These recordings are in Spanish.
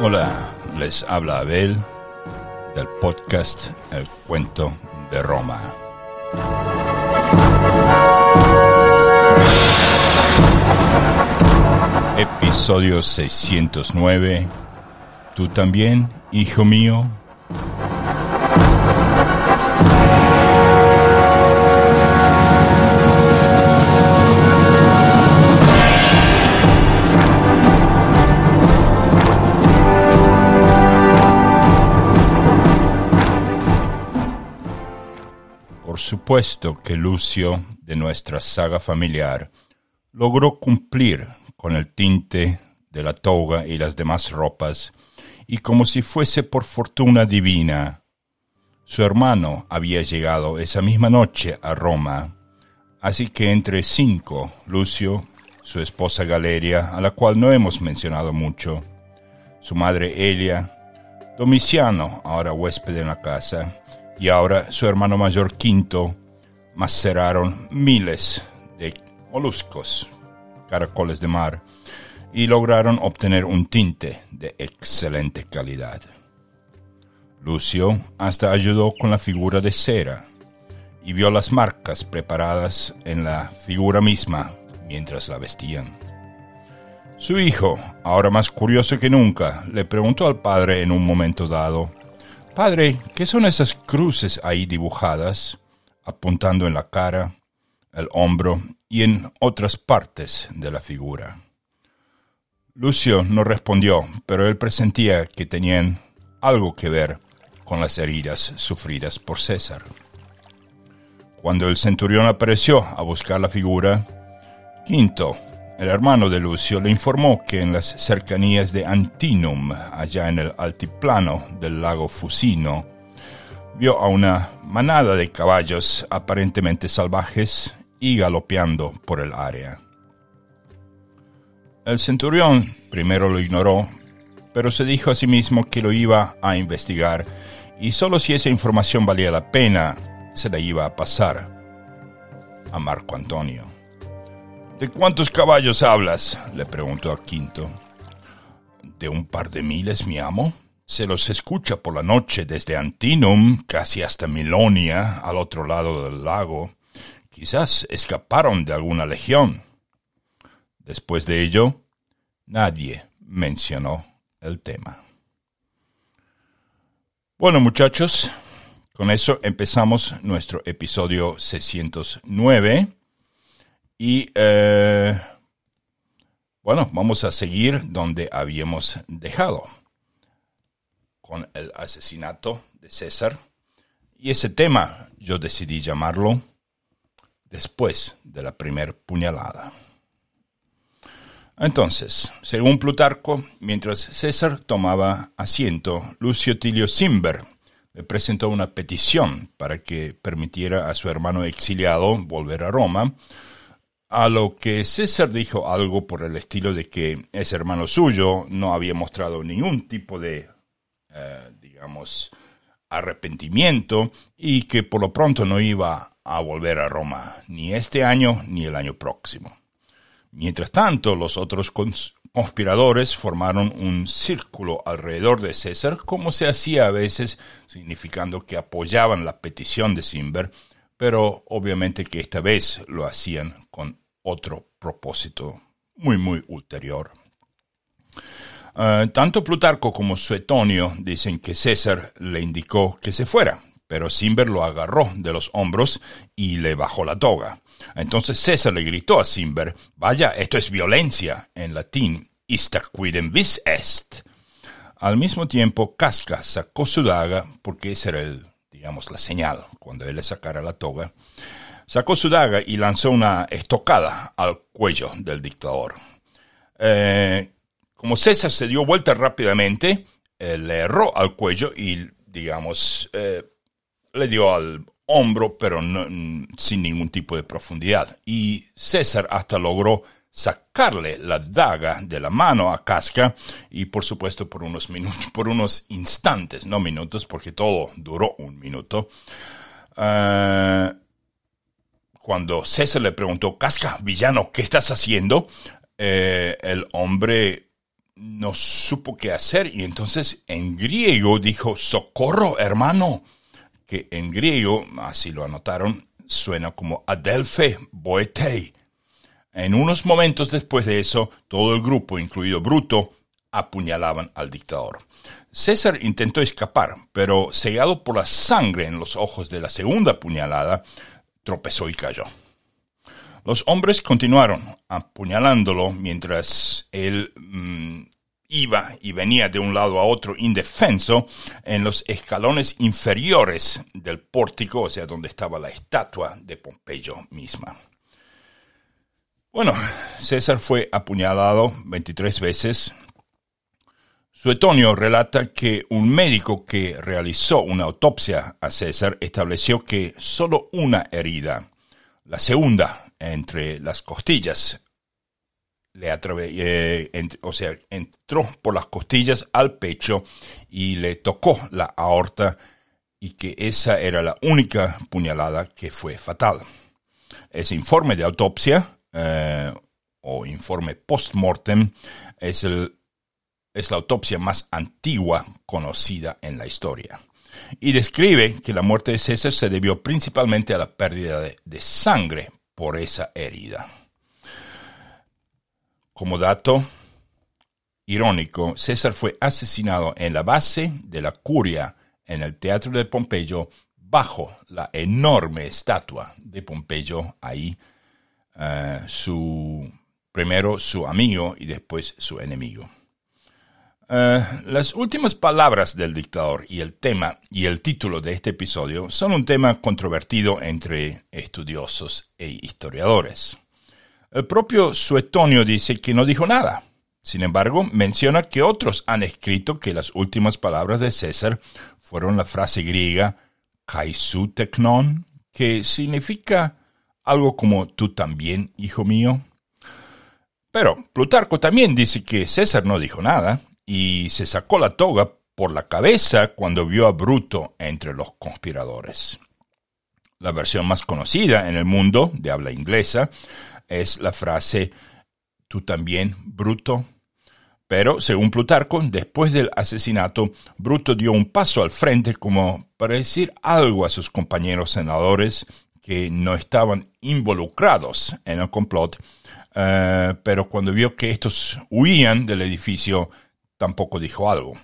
Hola, les habla Abel del podcast El Cuento de Roma. Episodio 609. ¿Tú también, hijo mío? Que Lucio, de nuestra saga familiar, logró cumplir con el tinte de la toga y las demás ropas, y como si fuese por fortuna divina, su hermano había llegado esa misma noche a Roma, así que entre cinco, Lucio, su esposa Galeria, a la cual no hemos mencionado mucho, su madre Elia, Domiciano, ahora huésped en la casa, y ahora su hermano mayor Quinto, maceraron miles de moluscos, caracoles de mar, y lograron obtener un tinte de excelente calidad. Lucio hasta ayudó con la figura de cera y vio las marcas preparadas en la figura misma mientras la vestían. Su hijo, ahora más curioso que nunca, le preguntó al padre en un momento dado, Padre, ¿qué son esas cruces ahí dibujadas, apuntando en la cara, el hombro y en otras partes de la figura? Lucio no respondió, pero él presentía que tenían algo que ver con las heridas sufridas por César. Cuando el centurión apareció a buscar la figura, Quinto, el hermano de Lucio, le informó que en las cercanías de Antinum, allá en el altiplano del lago Fusino, vio a una manada de caballos aparentemente salvajes y galopeando por el área. El centurión primero lo ignoró, pero se dijo a sí mismo que lo iba a investigar y solo si esa información valía la pena, se la iba a pasar a Marco Antonio. ¿De cuántos caballos hablas? le preguntó a Quinto. De un par de miles, mi amo. Se los escucha por la noche desde Antinum casi hasta Milonia, al otro lado del lago. Quizás escaparon de alguna legión. Después de ello, nadie mencionó el tema. Bueno muchachos, con eso empezamos nuestro episodio 609 y eh, bueno, vamos a seguir donde habíamos dejado con el asesinato de César y ese tema yo decidí llamarlo después de la primer puñalada. Entonces, según Plutarco, mientras César tomaba asiento, Lucio Tilio Cimber le presentó una petición para que permitiera a su hermano exiliado volver a Roma, a lo que César dijo algo por el estilo de que ese hermano suyo no había mostrado ningún tipo de, eh, digamos, arrepentimiento y que por lo pronto no iba a volver a Roma ni este año ni el año próximo. Mientras tanto, los otros conspiradores formaron un círculo alrededor de César, como se hacía a veces, significando que apoyaban la petición de Cimber, pero obviamente que esta vez lo hacían con otro propósito muy, muy ulterior. Uh, tanto Plutarco como Suetonio dicen que César le indicó que se fuera, pero Cimber lo agarró de los hombros y le bajó la toga. Entonces César le gritó a Cimber, vaya, esto es violencia, en latín, ista quidem vis est. Al mismo tiempo, Casca sacó su daga, porque esa era el, digamos, la señal, cuando él le sacara la toga, sacó su daga y lanzó una estocada al cuello del dictador. Eh, como César se dio vuelta rápidamente, eh, le erró al cuello y, digamos, eh, le dio al hombro, pero sin ningún tipo de profundidad. Y César hasta logró sacarle la daga de la mano a Casca y por supuesto por unos minutos, por unos instantes, no minutos, porque todo duró un minuto. Ah, cuando César le preguntó, Casca, villano, ¿qué estás haciendo? Eh, el hombre no supo qué hacer y entonces en griego dijo, socorro, hermano, que en griego, así lo anotaron, suena como Adelphe Boetei. En unos momentos después de eso, todo el grupo, incluido Bruto, apuñalaban al dictador. César intentó escapar, pero cegado por la sangre en los ojos de la segunda puñalada, tropezó y cayó. Los hombres continuaron apuñalándolo mientras él mm, iba y venía de un lado a otro indefenso en los escalones inferiores del pórtico, o sea, donde estaba la estatua de Pompeyo misma. Bueno, César fue apuñalado 23 veces. Suetonio relata que un médico que realizó una autopsia a César estableció que solo una herida, la segunda entre las costillas, le eh, o sea, entró por las costillas al pecho y le tocó la aorta y que esa era la única puñalada que fue fatal. Ese informe de autopsia eh, o informe post-mortem es, es la autopsia más antigua conocida en la historia. Y describe que la muerte de César se debió principalmente a la pérdida de sangre por esa herida. Como dato irónico, César fue asesinado en la base de la curia en el Teatro de Pompeyo bajo la enorme estatua de Pompeyo ahí, eh, su, primero su amigo y después su enemigo. Eh, las últimas palabras del dictador y el tema y el título de este episodio son un tema controvertido entre estudiosos e historiadores. El propio Suetonio dice que no dijo nada. Sin embargo, menciona que otros han escrito que las últimas palabras de César fueron la frase griega kaisou teknon, que significa algo como tú también, hijo mío. Pero Plutarco también dice que César no dijo nada y se sacó la toga por la cabeza cuando vio a Bruto entre los conspiradores. La versión más conocida en el mundo de habla inglesa es la frase tú también, Bruto. Pero, según Plutarco, después del asesinato, Bruto dio un paso al frente como para decir algo a sus compañeros senadores que no estaban involucrados en el complot, eh, pero cuando vio que estos huían del edificio, tampoco dijo algo.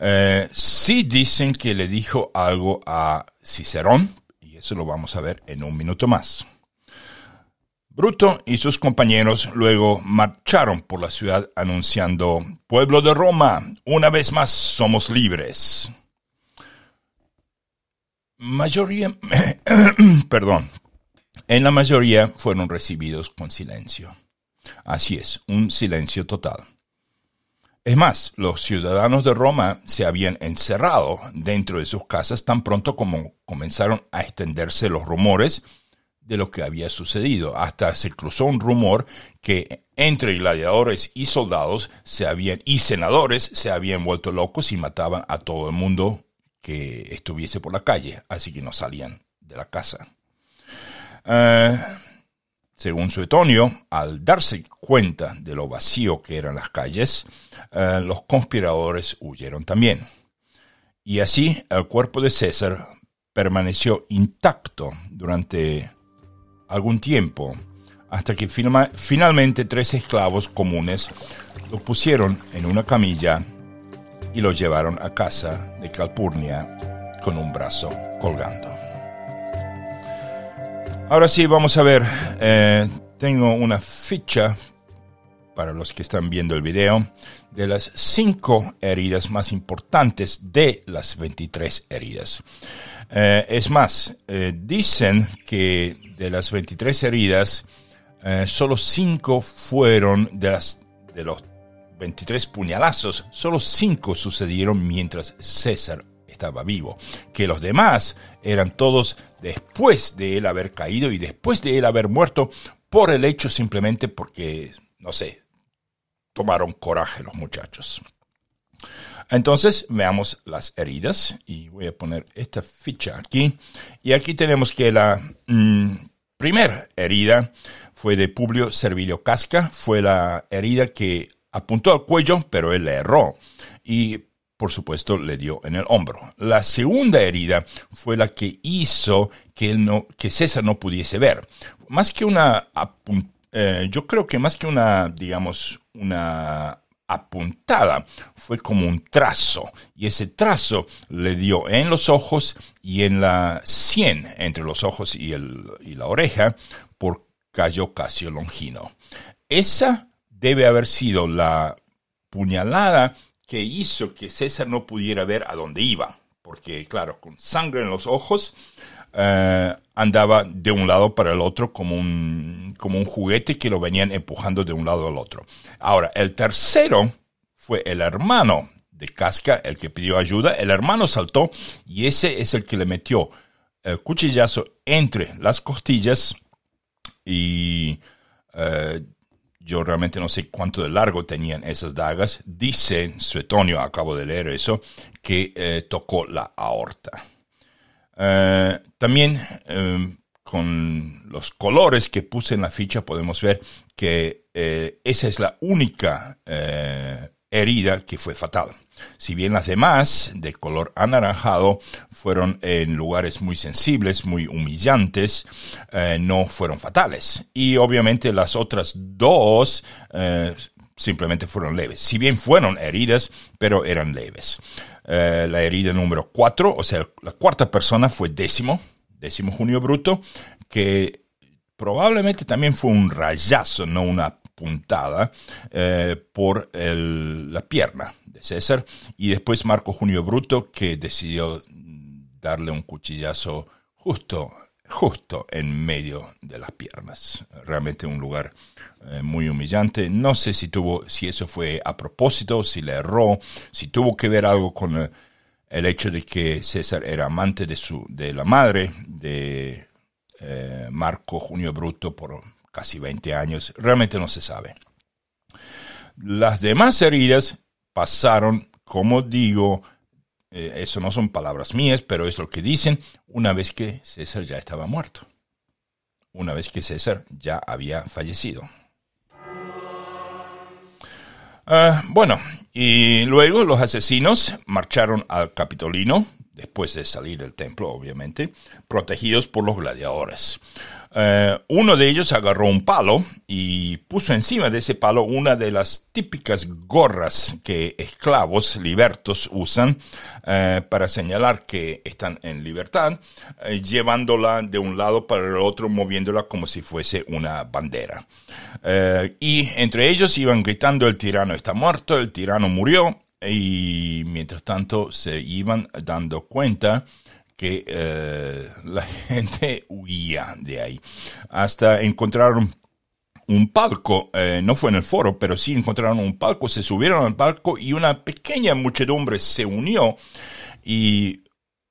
Eh, sí dicen que le dijo algo a Cicerón, y eso lo vamos a ver en un minuto más. Bruto y sus compañeros luego marcharon por la ciudad anunciando, Pueblo de Roma, una vez más somos libres. Mayoría, perdón, en la mayoría fueron recibidos con silencio. Así es, un silencio total. Es más, los ciudadanos de Roma se habían encerrado dentro de sus casas tan pronto como comenzaron a extenderse los rumores de lo que había sucedido. Hasta se cruzó un rumor que entre gladiadores y soldados se habían, y senadores se habían vuelto locos y mataban a todo el mundo que estuviese por la calle, así que no salían de la casa. Eh, según Suetonio, al darse cuenta de lo vacío que eran las calles, eh, los conspiradores huyeron también. Y así el cuerpo de César permaneció intacto durante algún tiempo, hasta que finalmente tres esclavos comunes lo pusieron en una camilla y lo llevaron a casa de Calpurnia con un brazo colgando. Ahora sí, vamos a ver, eh, tengo una ficha para los que están viendo el video de las cinco heridas más importantes de las 23 heridas. Eh, es más, eh, dicen que de las 23 heridas, solo 5 fueron de, las, de los 23 puñalazos, solo 5 sucedieron mientras César estaba vivo, que los demás eran todos después de él haber caído y después de él haber muerto por el hecho simplemente porque, no sé, tomaron coraje los muchachos. Entonces, veamos las heridas y voy a poner esta ficha aquí. Y aquí tenemos que la mm, primera herida fue de Publio Servilio Casca, fue la herida que apuntó al cuello, pero él le erró. Y por supuesto, le dio en el hombro. La segunda herida fue la que hizo que, no, que César no pudiese ver. Más que una, eh, yo creo que más que una, digamos, una apuntada, fue como un trazo. Y ese trazo le dio en los ojos y en la sien, entre los ojos y la oreja, por Cayo Casio Longino. Esa debe haber sido la puñalada que hizo que César no pudiera ver a dónde iba, porque claro, con sangre en los ojos, eh, andaba de un lado para el otro como un, como un juguete que lo venían empujando de un lado al otro. Ahora, el tercero fue el hermano de Casca, el que pidió ayuda. El hermano saltó y ese es el que le metió el cuchillazo entre las costillas y eh, yo realmente no sé cuánto de largo tenían esas dagas. Dice Suetonio, acabo de leer eso, que eh, tocó la aorta. Eh, también eh, con los colores que puse en la ficha podemos ver que esa es la única herida que fue fatal. Si bien las demás, de color anaranjado, fueron en lugares muy sensibles, muy humillantes, eh, no fueron fatales. Y obviamente las otras dos eh, simplemente fueron leves. Si bien fueron heridas, pero eran leves. Eh, la herida número cuatro, o sea, la cuarta persona fue décimo, décimo Junio Bruto, que probablemente también fue un rayazo, no una puntada eh, por la pierna de César y después Marco Junio Bruto que decidió darle un cuchillazo justo justo en medio de las piernas. Realmente un lugar eh, muy humillante. No sé si tuvo, si eso fue a propósito, si le erró, si tuvo que ver algo con el, el hecho de que César era amante de su, de la madre de eh, Marco Junio Bruto por casi 20 años, realmente no se sabe. Las demás heridas pasaron, como digo, eh, eso no son palabras mías, pero es lo que dicen, una vez que César ya estaba muerto, una vez que César ya había fallecido. Ah, bueno, y luego los asesinos marcharon al Capitolino, después de salir del templo, obviamente, protegidos por los gladiadores. Eh, uno de ellos agarró un palo y puso encima de ese palo una de las típicas gorras que esclavos libertos usan eh, para señalar que están en libertad, eh, llevándola de un lado para el otro, moviéndola como si fuese una bandera. y entre ellos iban gritando el tirano está muerto, el tirano murió, y mientras tanto se iban dando cuenta que eh, la gente huía de ahí. Hasta encontraron un palco, eh, no fue en el foro, pero sí encontraron un palco, se subieron al palco y una pequeña muchedumbre se unió y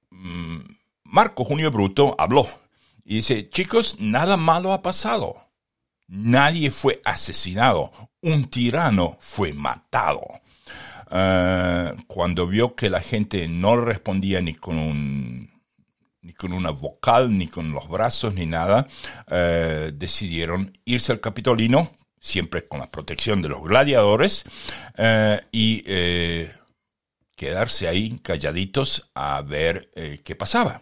mm, Marco Junio Bruto habló y dice, chicos, nada malo ha pasado. Nadie fue asesinado, un tirano fue matado. Eh, cuando vio que la gente no respondía ni con un ni con una vocal, ni con los brazos, ni nada, eh, decidieron irse al Capitolino, siempre con la protección de los gladiadores, eh, y eh, quedarse ahí calladitos a ver qué pasaba.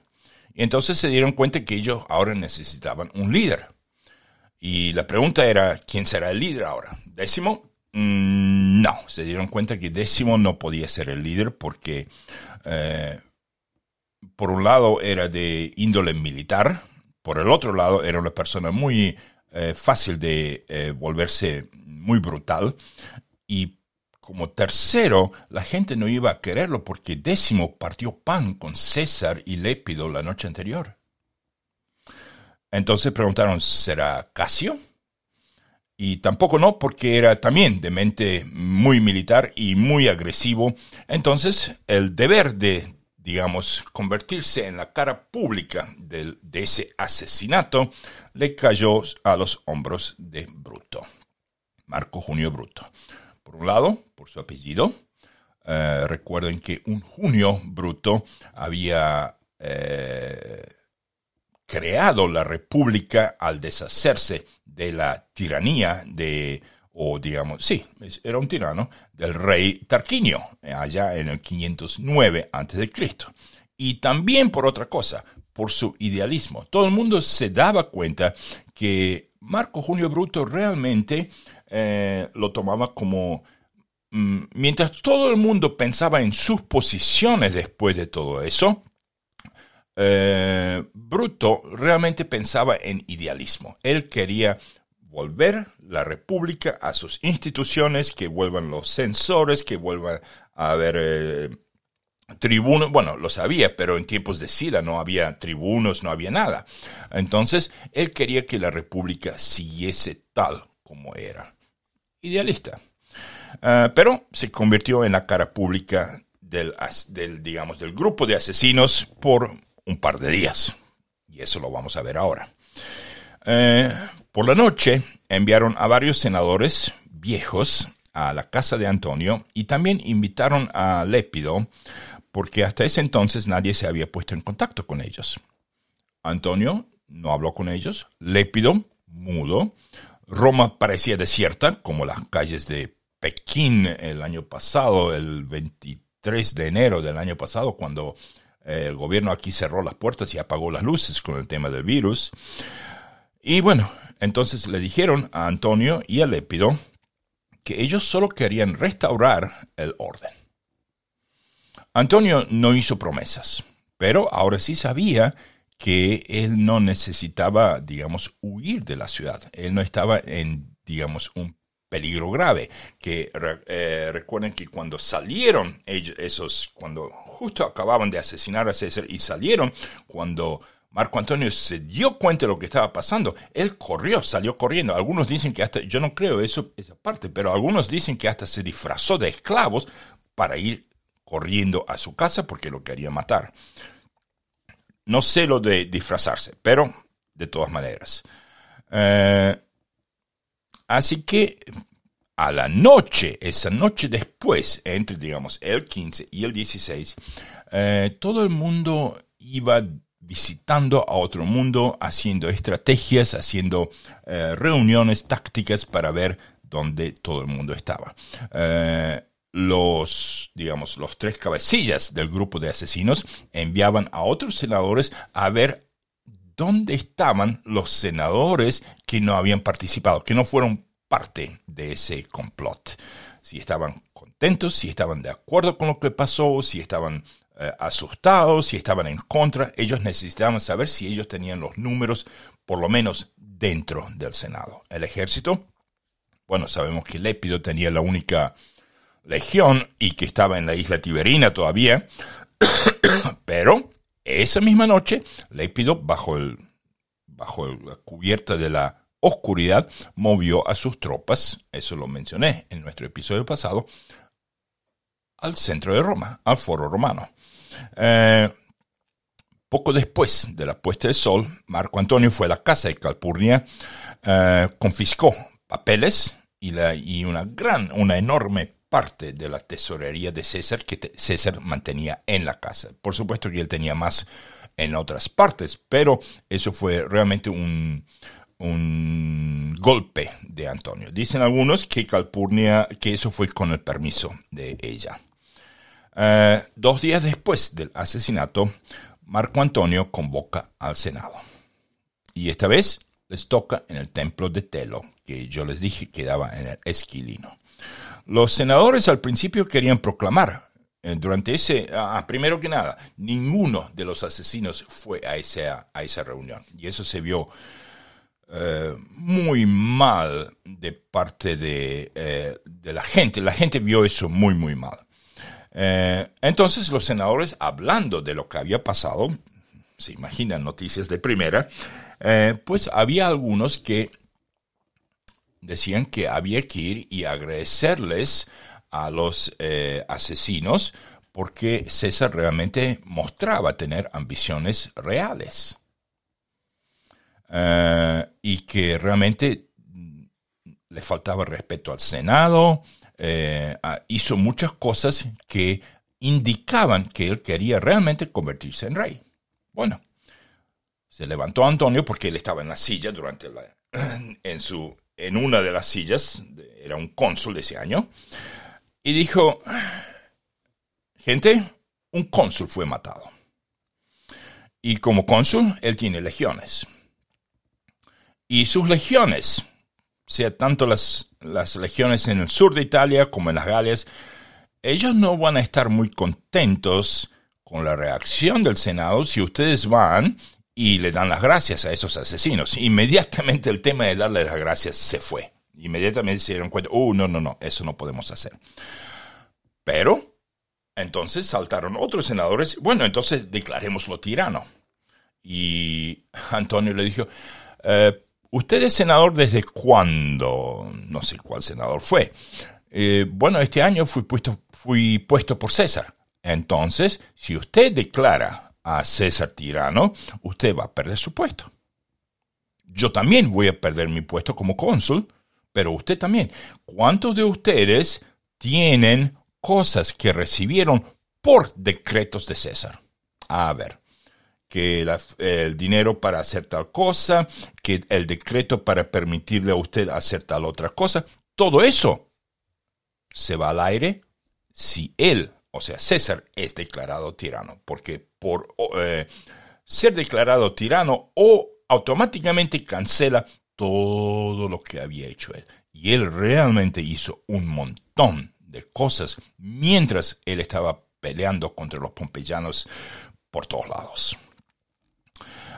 Y entonces se dieron cuenta que ellos ahora necesitaban un líder. Y la pregunta era, ¿quién será el líder ahora? ¿Décimo? Mm, no, se dieron cuenta que Décimo no podía ser el líder porque por un lado era de índole militar, por el otro lado era una persona muy eh, fácil de eh, volverse muy brutal y como tercero, la gente no iba a quererlo porque Décimo partió pan con César y Lépido la noche anterior. Entonces preguntaron, ¿será Casio? Y tampoco no, porque era también de mente muy militar y muy agresivo. Entonces, el deber de digamos, convertirse en la cara pública de ese asesinato, le cayó a los hombros de Bruto, Marco Junio Bruto. Por un lado, por su apellido. Eh, recuerden que un Junio Bruto había eh, creado la república al deshacerse de la tiranía de o digamos, sí, era un tirano, del rey Tarquinio, allá en el 509 a.C. Y también por otra cosa, por su idealismo. Todo el mundo se daba cuenta que Marco Junio Bruto realmente eh, lo tomaba como... Mm, mientras todo el mundo pensaba en sus posiciones después de todo eso, eh, Bruto realmente pensaba en idealismo. Él quería volver la República a sus instituciones, que vuelvan los censores, que vuelvan a haber eh, tribunos. Bueno, lo sabía, pero en tiempos de Sila no había tribunos, no había nada. Entonces, él quería que la República siguiese tal como era. Idealista. Ah, pero se convirtió en la cara pública del, del, digamos, del grupo de asesinos por un par de días. Y eso lo vamos a ver ahora. Eh, por la noche enviaron a varios senadores viejos a la casa de Antonio y también invitaron a Lépido porque hasta ese entonces nadie se había puesto en contacto con ellos. Antonio no habló con ellos, Lépido mudo, Roma parecía desierta como las calles de Pekín el año pasado, el 23 de enero del año pasado, cuando eh, el gobierno aquí cerró las puertas y apagó las luces con el tema del virus. Y bueno, entonces le dijeron a Antonio y a Lépido que ellos solo querían restaurar el orden. Antonio no hizo promesas, pero ahora sí sabía que él no necesitaba, digamos, huir de la ciudad. Él no estaba en, digamos, un peligro grave. Que eh, recuerden que cuando salieron ellos, esos, cuando justo acababan de asesinar a César y salieron, cuando Marco Antonio se dio cuenta de lo que estaba pasando. Él corrió, salió corriendo. Algunos dicen que hasta, yo no creo eso, esa parte, pero algunos dicen que hasta se disfrazó de esclavos para ir corriendo a su casa porque lo quería matar. No sé lo de disfrazarse, pero de todas maneras. Eh, así que a la noche, esa noche después, entre digamos el 15 y el 16, eh, todo el mundo iba visitando a otro mundo, haciendo estrategias, haciendo eh, reuniones tácticas para ver dónde todo el mundo estaba. Eh, los, digamos, los tres cabecillas del grupo de asesinos enviaban a otros senadores a ver dónde estaban los senadores que no habían participado, que no fueron parte de ese complot. Si estaban contentos, si estaban de acuerdo con lo que pasó, si estaban eh, asustados, si estaban en contra, ellos necesitaban saber si ellos tenían los números, por lo menos dentro del Senado. El ejército, bueno, sabemos que Lépido tenía la única legión y que estaba en la isla Tiberina todavía, pero esa misma noche, Lépido, bajo, el, bajo la cubierta de la oscuridad, movió a sus tropas, eso lo mencioné en nuestro episodio pasado, al centro de Roma, al foro romano. Eh, poco después de la puesta de sol, Marco Antonio fue a la casa de Calpurnia, eh, confiscó papeles y, una gran, una enorme parte de la tesorería de César que César mantenía en la casa. Por supuesto que él tenía más en otras partes, pero eso fue realmente un, un golpe de Antonio. Dicen algunos que Calpurnia, que eso fue con el permiso de ella. Eh, dos días después del asesinato, Marco Antonio convoca al Senado. Y esta vez les toca en el templo de Telo, que yo les dije quedaba en el Esquilino. Los senadores al principio querían proclamar, eh, durante ese, ah, ah, primero que nada, ninguno de los asesinos fue a esa, a esa reunión. Y eso se vio eh, muy mal de parte de, de la gente. La gente vio eso muy, muy mal. Eh, entonces los senadores, hablando de lo que había pasado, se imaginan noticias de primera, eh, pues había algunos que decían que había que ir y agradecerles a los eh, asesinos porque César realmente mostraba tener ambiciones reales. Y que realmente le faltaba respeto al Senado, eh, hizo muchas cosas que indicaban que él quería realmente convertirse en rey. Bueno, se levantó Antonio porque él estaba en la silla durante la, en su en una de las sillas, era un cónsul ese año, y dijo, gente, un cónsul fue matado. Y como cónsul, él tiene legiones. Y sus legiones, sea tanto las, las legiones en el sur de Italia como en las Galias, ellos no van a estar muy contentos con la reacción del Senado si ustedes van y le dan las gracias a esos asesinos. Inmediatamente el tema de darle las gracias se fue. Inmediatamente se dieron cuenta, uh, no, no, no, eso no podemos hacer. Pero, entonces saltaron otros senadores, bueno, entonces declarémoslo tirano. Y Antonio le dijo, eh, ¿usted es senador desde cuándo? No sé cuál senador fue. Eh, bueno, este año fui puesto, fui puesto por César. Entonces, si usted declara a César Tirano, usted va a perder su puesto. Yo también voy a perder mi puesto como cónsul, pero usted también. ¿Cuántos de ustedes tienen cosas que recibieron por decretos de César? A ver, que el dinero para hacer tal cosa, que el decreto para permitirle a usted hacer tal otra cosa, todo eso se va al aire si él o sea, César es declarado tirano, porque por eh, ser declarado tirano o automáticamente cancela todo lo que había hecho él. Y él realmente hizo un montón de cosas mientras él estaba peleando contra los pompeyanos por todos lados.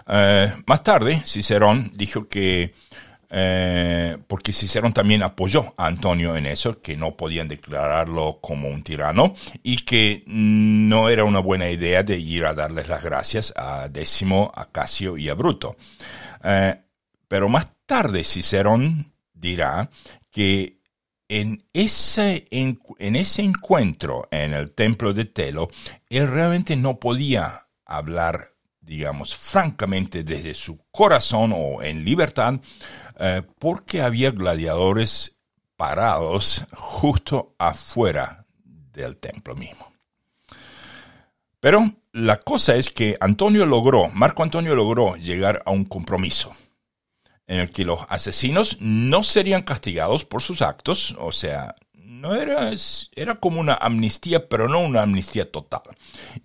Eh, más tarde, Cicerón dijo que eh, porque Cicerón también apoyó a Antonio en eso, que no podían declararlo como un tirano y que no era una buena idea de ir a darles las gracias a Décimo, a Casio y a Bruto. Eh, pero más tarde Cicerón dirá que en ese, en ese encuentro en el templo de Telo, él realmente no podía hablar digamos, francamente desde su corazón o en libertad, eh, porque había gladiadores parados justo afuera del templo mismo. Pero la cosa es que Antonio logró, Marco Antonio logró llegar a un compromiso en el que los asesinos no serían castigados por sus actos, o sea, no era, era como una amnistía, pero no una amnistía total.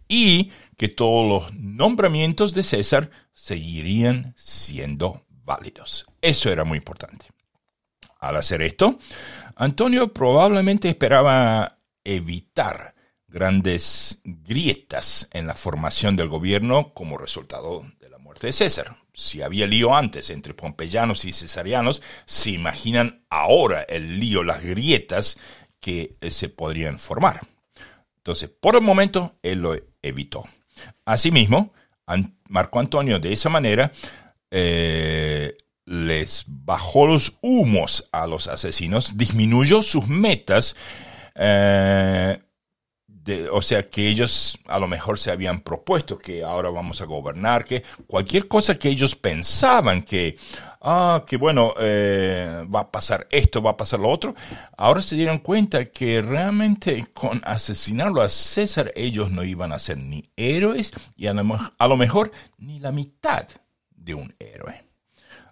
Y que todos los nombramientos de César seguirían siendo válidos. Eso era muy importante. Al hacer esto, Antonio probablemente esperaba evitar grandes grietas en la formación del gobierno como resultado de la muerte de César. Si había lío antes entre pompeyanos y cesarianos, se imaginan ahora el lío, las grietas que eh, se podrían formar. Entonces, por el momento, él lo evitó. Asimismo, Marco Antonio de esa manera eh, les bajó los humos a los asesinos, disminuyó sus metas, eh, o sea que ellos a lo mejor se habían propuesto que ahora vamos a gobernar, que cualquier cosa que ellos pensaban que, ah, que bueno, eh, va a pasar esto, va a pasar lo otro, ahora se dieron cuenta que realmente con asesinarlo a César ellos no iban a ser ni héroes y a lo mejor ni la mitad de un héroe.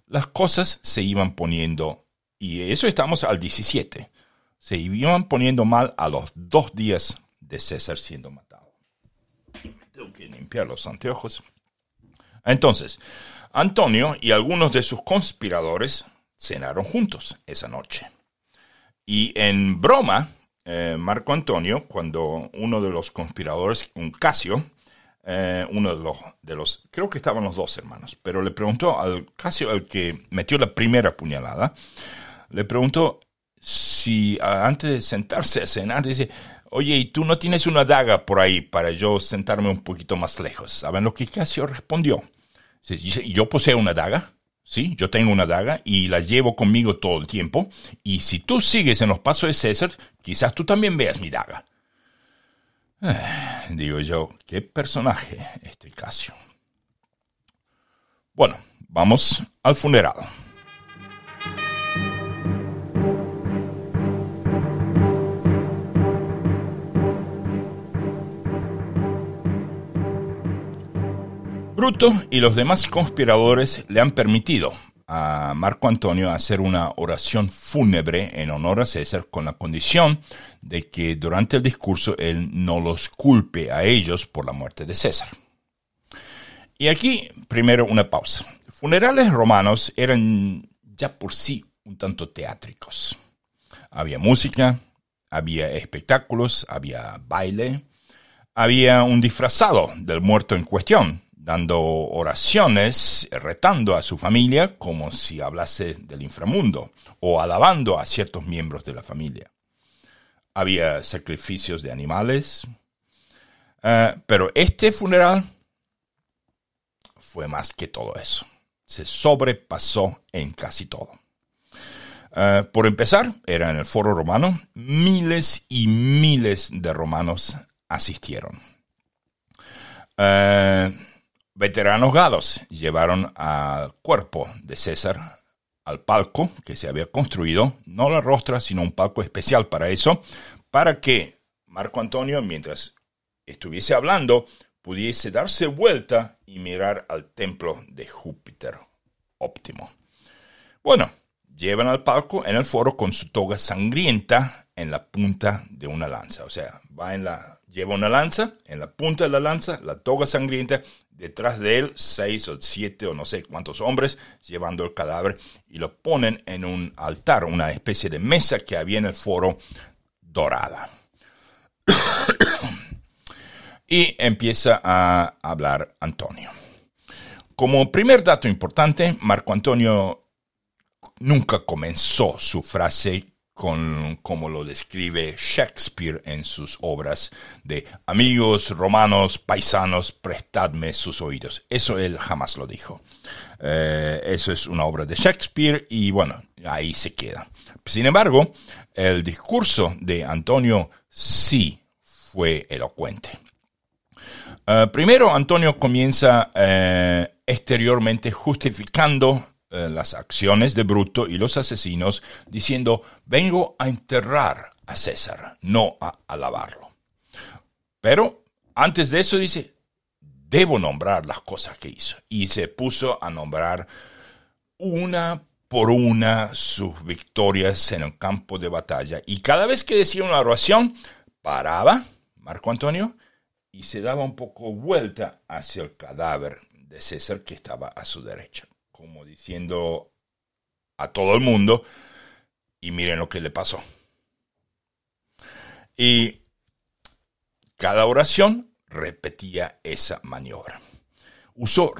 Las cosas se iban poniendo, y eso estamos al 17, se iban poniendo mal a los dos días de César siendo matado. Tengo que limpiar los anteojos. Entonces, Antonio y algunos de sus conspiradores cenaron juntos esa noche. Y en broma, eh, Marco Antonio, cuando uno de los conspiradores, un Casio, eh, uno de los, de los, creo que estaban los dos hermanos, pero le preguntó al Casio, el que metió la primera puñalada, le preguntó si antes de sentarse a cenar, dice, oye, ¿y tú no tienes una daga por ahí para yo sentarme un poquito más lejos? ¿Saben lo que Casio respondió? Yo poseo una daga, sí, yo tengo una daga y la llevo conmigo todo el tiempo, y si tú sigues en los pasos de César, quizás tú también veas mi daga. Eh, digo yo, qué personaje este Casio. Bueno, vamos al funeral. Bruto y los demás conspiradores le han permitido a Marco Antonio hacer una oración fúnebre en honor a César con la condición de que durante el discurso él no los culpe a ellos por la muerte de César. Y aquí primero una pausa. Funerales romanos eran ya por sí un tanto teátricos. Había música, había espectáculos, había baile, había un disfrazado del muerto en cuestión, dando oraciones, retando a su familia como si hablase del inframundo o alabando a ciertos miembros de la familia. Había sacrificios de animales, eh, pero este funeral fue más que todo eso. Se sobrepasó en casi todo. Eh, por empezar, era en el foro romano, miles y miles de romanos asistieron. Eh, Veteranos galos llevaron al cuerpo de César al palco que se había construido, no la rostra, sino un palco especial para eso, para que Marco Antonio, mientras estuviese hablando, pudiese darse vuelta y mirar al templo de Júpiter óptimo. Bueno, llevan al palco en el foro con su toga sangrienta en la punta de una lanza, o sea, va en la lleva una lanza, en la punta de la lanza, la toga sangrienta, detrás de él seis o siete o no sé cuántos hombres llevando el cadáver y lo ponen en un altar, una especie de mesa que había en el foro dorada. y empieza a hablar Antonio. Como primer dato importante, Marco Antonio nunca comenzó su frase con como lo describe Shakespeare en sus obras de amigos romanos, paisanos, prestadme sus oídos. Eso él jamás lo dijo. Eh, eso es una obra de Shakespeare y bueno, ahí se queda. Sin embargo, el discurso de Antonio sí fue elocuente. Eh, primero, Antonio comienza eh, exteriormente justificando eh, las acciones de Bruto y los asesinos, diciendo, vengo a enterrar a César, no a alabarlo. Pero antes de eso dice, debo nombrar las cosas que hizo. Y se puso a nombrar una por una sus victorias en el campo de batalla. Y cada vez que decía una oración, paraba Marco Antonio y se daba un poco vuelta hacia el cadáver de César que estaba a su derecha como diciendo a todo el mundo, y miren lo que le pasó. Y cada oración repetía esa maniobra. Usó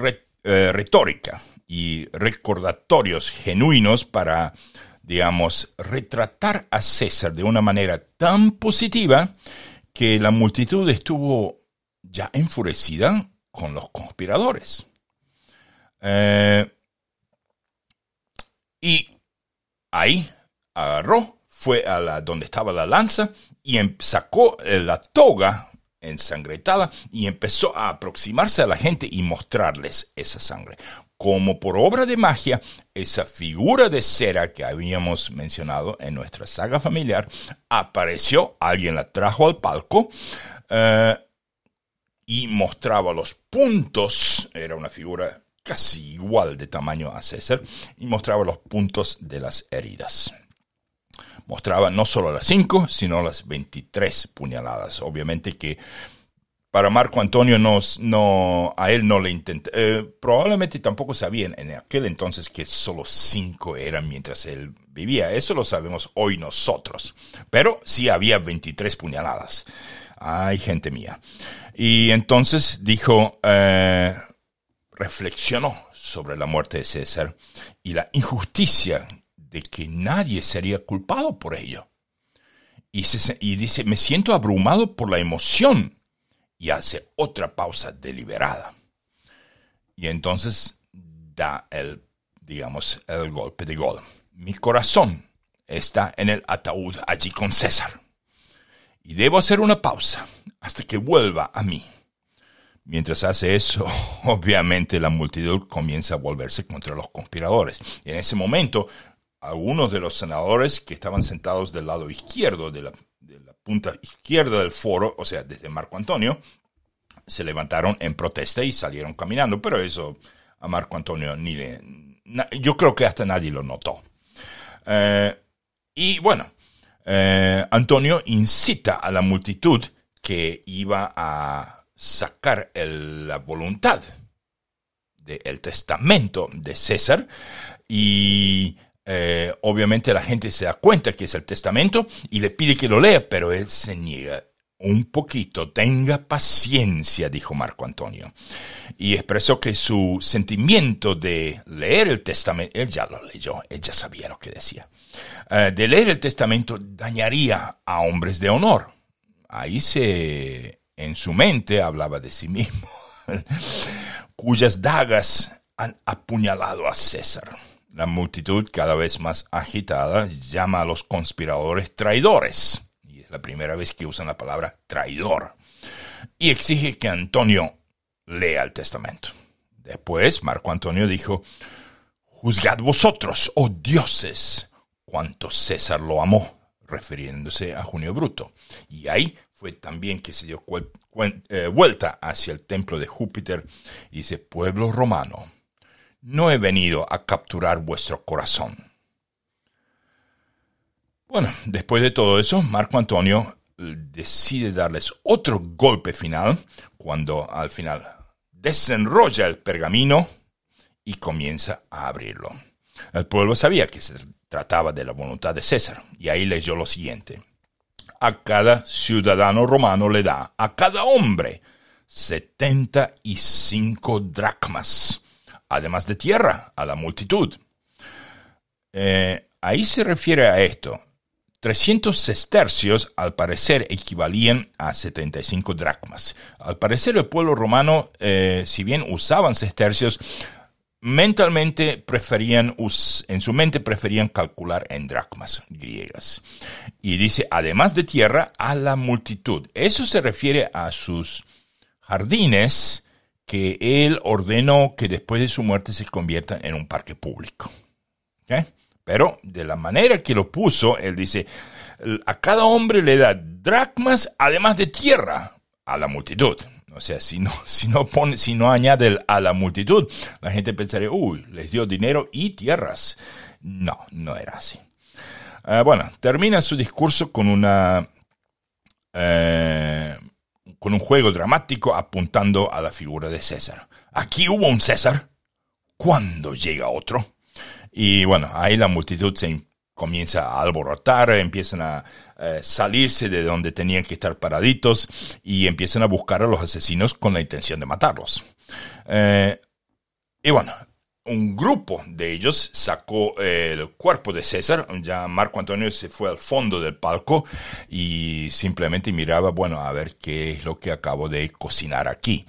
eh, retórica y recordatorios genuinos para, digamos, retratar a César de una manera tan positiva que la multitud estuvo ya enfurecida con los conspiradores. Eh, y ahí agarró, fue a la, donde estaba la lanza y em, sacó eh, la toga ensangrentada y empezó a aproximarse a la gente y mostrarles esa sangre. Como por obra de magia, esa figura de cera que habíamos mencionado en nuestra saga familiar apareció, alguien la trajo al palco eh, y mostraba los puntos, era una figura casi igual de tamaño a César y mostraba los puntos de las heridas. Mostraba no solo las 5, sino las 23 puñaladas. Obviamente que para Marco Antonio no, no a él no le intenté, eh, probablemente tampoco sabían en aquel entonces que solo 5 eran mientras él vivía. Eso lo sabemos hoy nosotros. Pero sí había 23 puñaladas. Ay, gente mía. Y entonces dijo, eh, reflexionó sobre la muerte de César y la injusticia de que nadie sería culpado por ello. Y, dice, me siento abrumado por la emoción y hace otra pausa deliberada. Y entonces da el, digamos, el golpe de gol. Mi corazón está en el ataúd allí con César. Y debo hacer una pausa hasta que vuelva a mí. Mientras hace eso, obviamente la multitud comienza a volverse contra los conspiradores. Y en ese momento, algunos de los senadores que estaban sentados del lado izquierdo, de la, punta izquierda del foro, o sea, desde Marco Antonio, se levantaron en protesta y salieron caminando, pero eso a Marco Antonio ni le... yo creo que hasta nadie lo notó. Eh, y bueno, eh, Antonio incita a la multitud que iba a sacar la voluntad del testamento de César y eh, obviamente la gente se da cuenta que es el testamento y le pide que lo lea, pero él se niega. Un poquito, tenga paciencia, dijo Marco Antonio. Y expresó que su sentimiento de leer el testamento, él ya lo leyó, él ya sabía lo que decía, eh, de leer el testamento dañaría a hombres de honor. Ahí se en su mente hablaba de sí mismo, cuyas dagas han apuñalado a César. La multitud, cada vez más agitada, llama a los conspiradores traidores. Y es la primera vez que usan la palabra traidor. Y exige que Antonio lea el testamento. Después, Marco Antonio dijo, Juzgad vosotros, oh dioses, cuánto César lo amó, refiriéndose a Junio Bruto. Y ahí fue también que se dio vuelta hacia el templo de Júpiter y dice, pueblo romano, no he venido a capturar vuestro corazón. Bueno, después de todo eso, Marco Antonio eh, decide darles otro golpe final cuando al final desenrolla el pergamino y comienza a abrirlo. El pueblo sabía que se trataba de la voluntad de César y ahí leyó lo siguiente a cada ciudadano romano le da, a cada hombre, 75 dracmas, además de tierra, a la multitud. Eh, ahí se refiere a esto. 300 sestercios al parecer equivalían a 75 dracmas. Al parecer el pueblo romano, eh, si bien usaban sestercios, mentalmente preferían, en su mente preferían calcular en dracmas griegas. Y dice, además de tierra, a la multitud. Eso se refiere a sus jardines que él ordenó que después de su muerte se conviertan en un parque público. Pero de la manera que lo puso, él dice, a cada hombre le da dracmas además de tierra a la multitud. O sea, si no, si no, pone, si no añade a la multitud, la gente pensaría, uy, les dio dinero y tierras. No, no era así. Ah, bueno, termina su discurso con una... Eh, con un juego dramático apuntando a la figura de César. Aquí hubo un César. ¿Cuándo llega otro? Y bueno, ahí la multitud se comienza a alborotar, empiezan a eh, salirse de donde tenían que estar paraditos y empiezan a buscar a los asesinos con la intención de matarlos. Eh, y bueno, un grupo de ellos sacó el cuerpo de César, ya Marco Antonio se fue al fondo del palco y simplemente miraba, bueno, a ver qué es lo que acabo de cocinar aquí.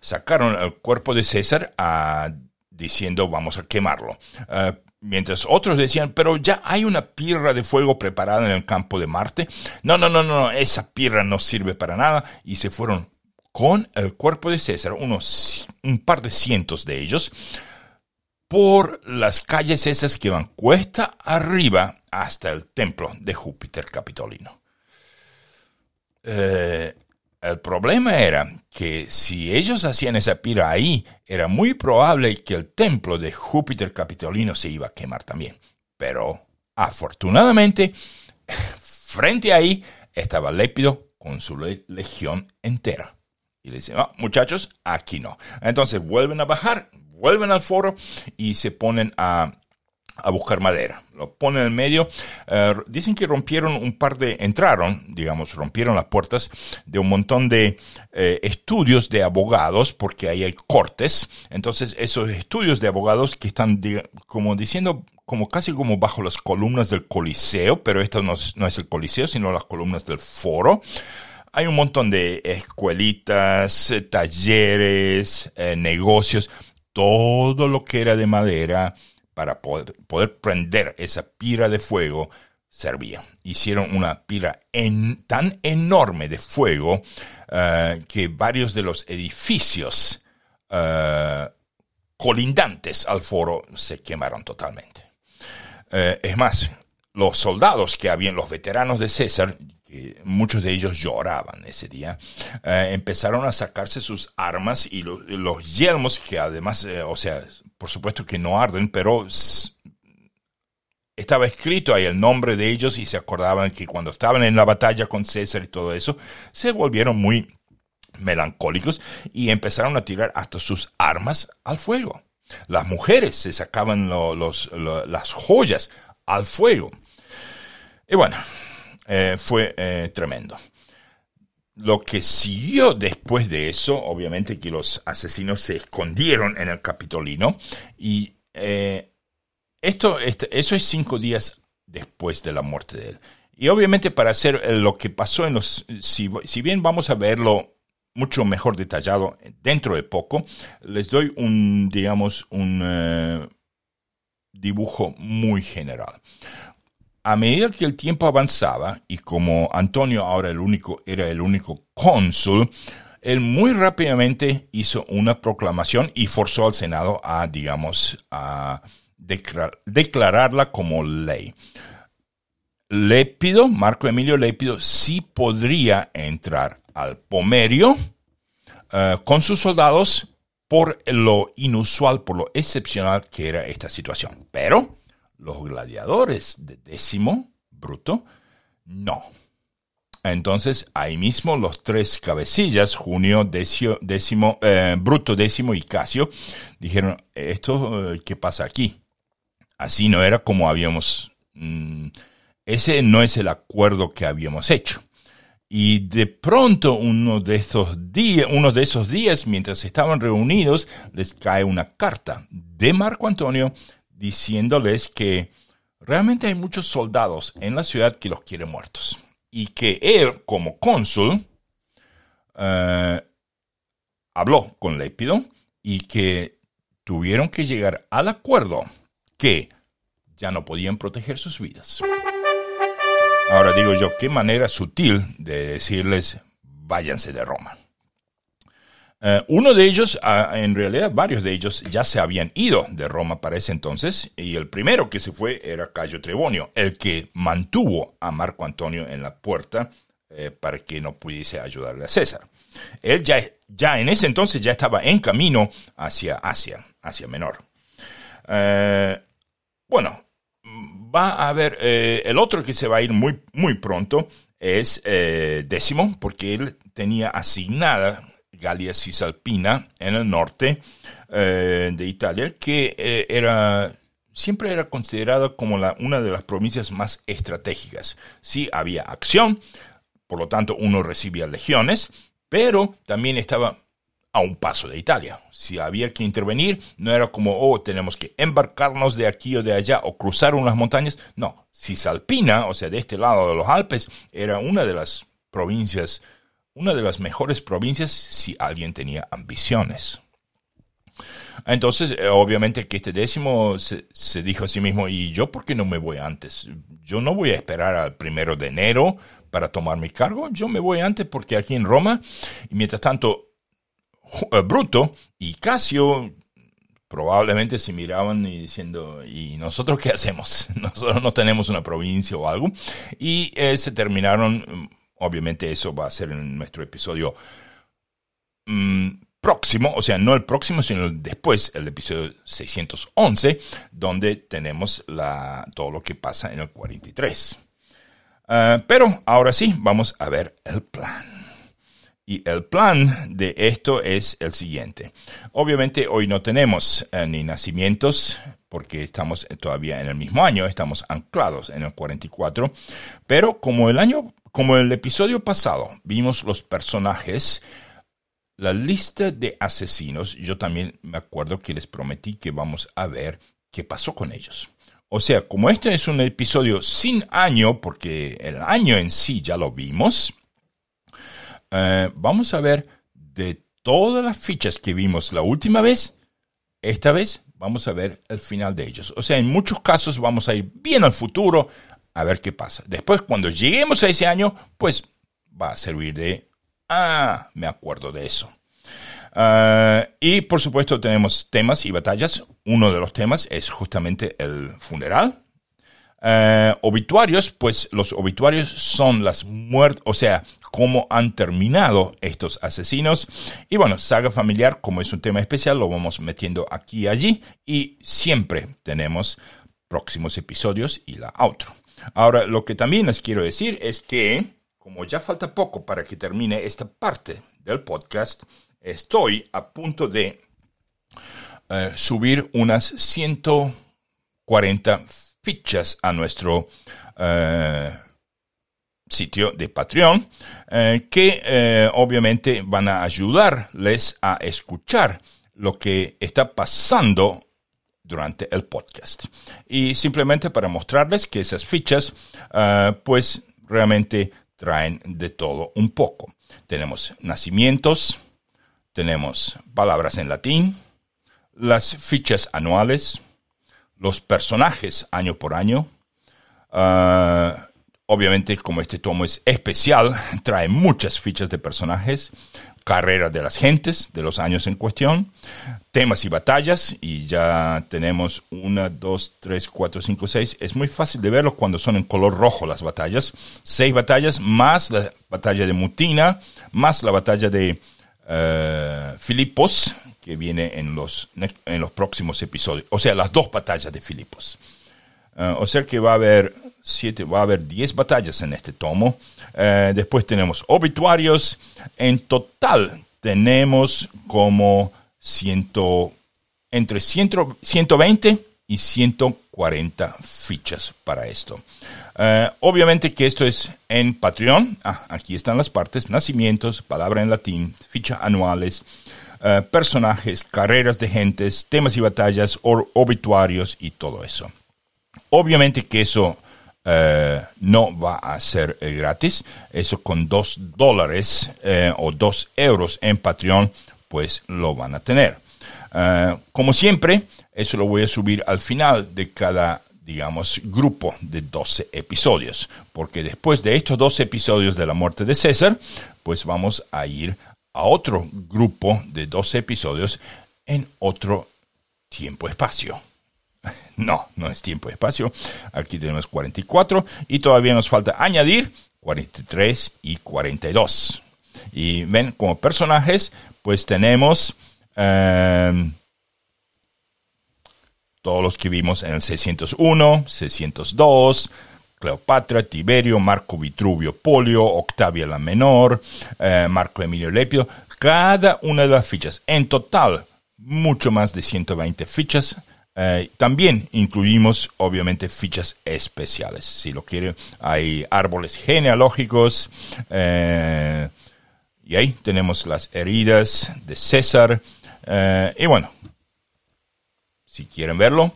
Sacaron el cuerpo de César a, diciendo vamos a quemarlo. Eh, Mientras otros decían, pero ya hay una pirra de fuego preparada en el campo de Marte. No, no, no, no, esa pirra no sirve para nada. Y se fueron con el cuerpo de César, unos, un par de cientos de ellos, por las calles esas que van cuesta arriba hasta el templo de Júpiter Capitolino. Eh, el problema era que si ellos hacían esa pira ahí, era muy probable que el templo de Júpiter Capitolino se iba a quemar también. Pero afortunadamente, frente ahí estaba Lépido con su legión entera. Y le dicen, muchachos, aquí no. Entonces vuelven a bajar, vuelven al foro y se ponen a a buscar madera. Lo ponen en medio. Eh, dicen que rompieron un par de, entraron, digamos, rompieron las puertas de un montón de eh, estudios de abogados, porque ahí hay cortes. Entonces, esos estudios de abogados que están, como diciendo, como casi como bajo las columnas del Coliseo, pero esto no es, no es el Coliseo, sino las columnas del foro. Hay un montón de escuelitas, eh, talleres, negocios, todo lo que era de madera para poder, prender esa pira de fuego servía. Hicieron una pila tan enorme de fuego eh, que varios de los edificios eh, colindantes al foro se quemaron totalmente. Eh, es más, los soldados que habían, los veteranos de César, que muchos de ellos lloraban ese día, empezaron a sacarse sus armas y los yelmos, que además, o sea, por supuesto que no arden, pero estaba escrito ahí el nombre de ellos y se acordaban que cuando estaban en la batalla con César y todo eso, se volvieron muy melancólicos y empezaron a tirar hasta sus armas al fuego. Las mujeres se sacaban las joyas al fuego. Y bueno, eh, fue eh, tremendo. Lo que siguió después de eso, obviamente que los asesinos se escondieron en el Capitolino y eh, esto, este, eso es cinco días después de la muerte de él. Y obviamente para hacer eh, lo que pasó en los... Si, bien vamos a verlo mucho mejor detallado dentro de poco, les doy un, digamos, un eh, dibujo muy general. A medida que el tiempo avanzaba, y como Antonio ahora el único, era el único cónsul, él muy rápidamente hizo una proclamación y forzó al Senado a, digamos, a declararla como ley. Lépido, Marco Emilio Lépido, sí podría entrar al Pomerio eh, con sus soldados por lo inusual, por lo excepcional que era esta situación. Pero los gladiadores de décimo, Bruto, no. Entonces, ahí mismo los tres cabecillas, Junio, décimo, eh, Bruto, décimo y Casio, dijeron, ¿esto eh, qué pasa aquí? Así no era como habíamos... Mm, ese no es el acuerdo que habíamos hecho. Y de pronto uno de esos uno de esos días, mientras estaban reunidos, les cae una carta de Marco Antonio diciéndoles que realmente hay muchos soldados en la ciudad que los quieren muertos. Y que él, como cónsul, eh, habló con Lépido y que tuvieron que llegar al acuerdo que ya no podían proteger sus vidas. Ahora digo yo, qué manera sutil de decirles, váyanse de Roma. Eh, uno de ellos, ah, en realidad varios de ellos ya se habían ido de Roma para ese entonces, y el primero que se fue era Cayo Trebonio, el que mantuvo a Marco Antonio en la puerta eh, para que no pudiese ayudarle a César. Él ya, ya en ese entonces ya estaba en camino hacia Asia, Asia Menor. Eh, bueno, va a haber, el otro que se va a ir muy, muy pronto es eh, décimo, porque él tenía asignada Galia Cisalpina en el norte eh, de Italia, que era siempre era considerada como la, una de las provincias más estratégicas. Sí, había acción, por lo tanto uno recibía legiones, pero también estaba a un paso de Italia. Si había que intervenir, no era como, oh, tenemos que embarcarnos de aquí o de allá o cruzar unas montañas. No, Cisalpina, o sea, de este lado de los Alpes, era una de las provincias, una de las mejores provincias si alguien tenía ambiciones. Entonces, eh, obviamente que este décimo se, dijo a sí mismo, ¿y yo por qué no me voy antes? Yo no voy a esperar al primero de enero para tomar mi cargo, yo me voy antes porque aquí en Roma, y mientras tanto, eh, Bruto y Casio probablemente se miraban y diciendo, ¿y nosotros qué hacemos? Nosotros no tenemos una provincia o algo. Y eh, se terminaron, mm, obviamente eso va a ser en nuestro episodio mm, próximo, o sea, no el próximo, sino después, el episodio 611, donde tenemos la, todo lo que pasa en el 43. Ah, pero ahora sí, vamos a ver el plan. Y el plan de esto es el siguiente. Obviamente hoy no tenemos eh, ni nacimientos porque estamos todavía en el mismo año, estamos anclados en el 44, pero como el año, como el episodio pasado vimos los personajes, la lista de asesinos, yo también me acuerdo que les prometí que vamos a ver qué pasó con ellos. O sea, como este es un episodio sin año, porque el año en sí ya lo vimos, eh, vamos a ver de todas las fichas que vimos la última vez, esta vez vamos a ver el final de ellos. O sea, en muchos casos vamos a ir bien al futuro, a ver qué pasa. Después, cuando lleguemos a ese año, pues va a servir de, ah, me acuerdo de eso. Ah, y por supuesto tenemos temas y batallas. Uno de los temas es justamente el funeral. Uh, obituarios, pues los obituarios son las muertes, o sea, cómo han terminado estos asesinos. Y bueno, saga familiar, como es un tema especial, lo vamos metiendo aquí y allí. Y siempre tenemos próximos episodios y la outro. Ahora, lo que también les quiero decir es que, como ya falta poco para que termine esta parte del podcast, estoy a punto de uh, subir unas 140 fichas a nuestro uh, sitio de Patreon, uh, que obviamente van a ayudarles a escuchar lo que está pasando durante el podcast. Y simplemente para mostrarles que esas fichas, pues realmente traen de todo un poco. Tenemos nacimientos, tenemos palabras en latín, las fichas anuales, los personajes año por año. Ah, obviamente, como este tomo es especial, trae muchas fichas de personajes, carreras de las gentes de los años en cuestión, temas y batallas, y ya tenemos una, dos, tres, cuatro, cinco, seis. Es muy fácil de verlo cuando son en color rojo las batallas. Seis batallas, más la batalla de Mutina, más la batalla de uh, Filipos, que viene en los, en los próximos episodios. O sea, las dos batallas de Filipos. Uh, o sea que va a haber siete, va a haber diez batallas en este tomo. Uh, después tenemos obituarios. En total tenemos como ciento, entre ciento, 120 y 140 fichas para esto. Uh, obviamente que esto es en Patreon. Ah, aquí están las partes. Nacimientos, palabra en latín, ficha anuales, uh, personajes, carreras de gentes, temas y batallas, obituarios y todo eso. Obviamente que eso uh, no va a ser gratis. Eso con dos dólares o dos euros en Patreon, pues lo van a tener. como siempre, eso lo voy a subir al final de cada digamos, grupo de 12 episodios, porque después de estos 12 episodios de la muerte de César, pues vamos a ir a otro grupo de 12 episodios en otro tiempo-espacio. No, no es tiempo-espacio. Aquí tenemos 44 y todavía nos falta añadir 43 y 42. Y ven, como personajes, pues tenemos... Eh, todos los que vimos en el 601, 602, Cleopatra, Tiberio, Marco Vitruvio Polio, Octavia la Menor, eh, Marco Emilio Lepio, cada una de las fichas. En total, mucho más de 120 fichas. Eh, también incluimos, obviamente, fichas especiales. Si lo quieren, hay árboles genealógicos. Eh, y ahí tenemos las heridas de César. y bueno, si quieren verlo,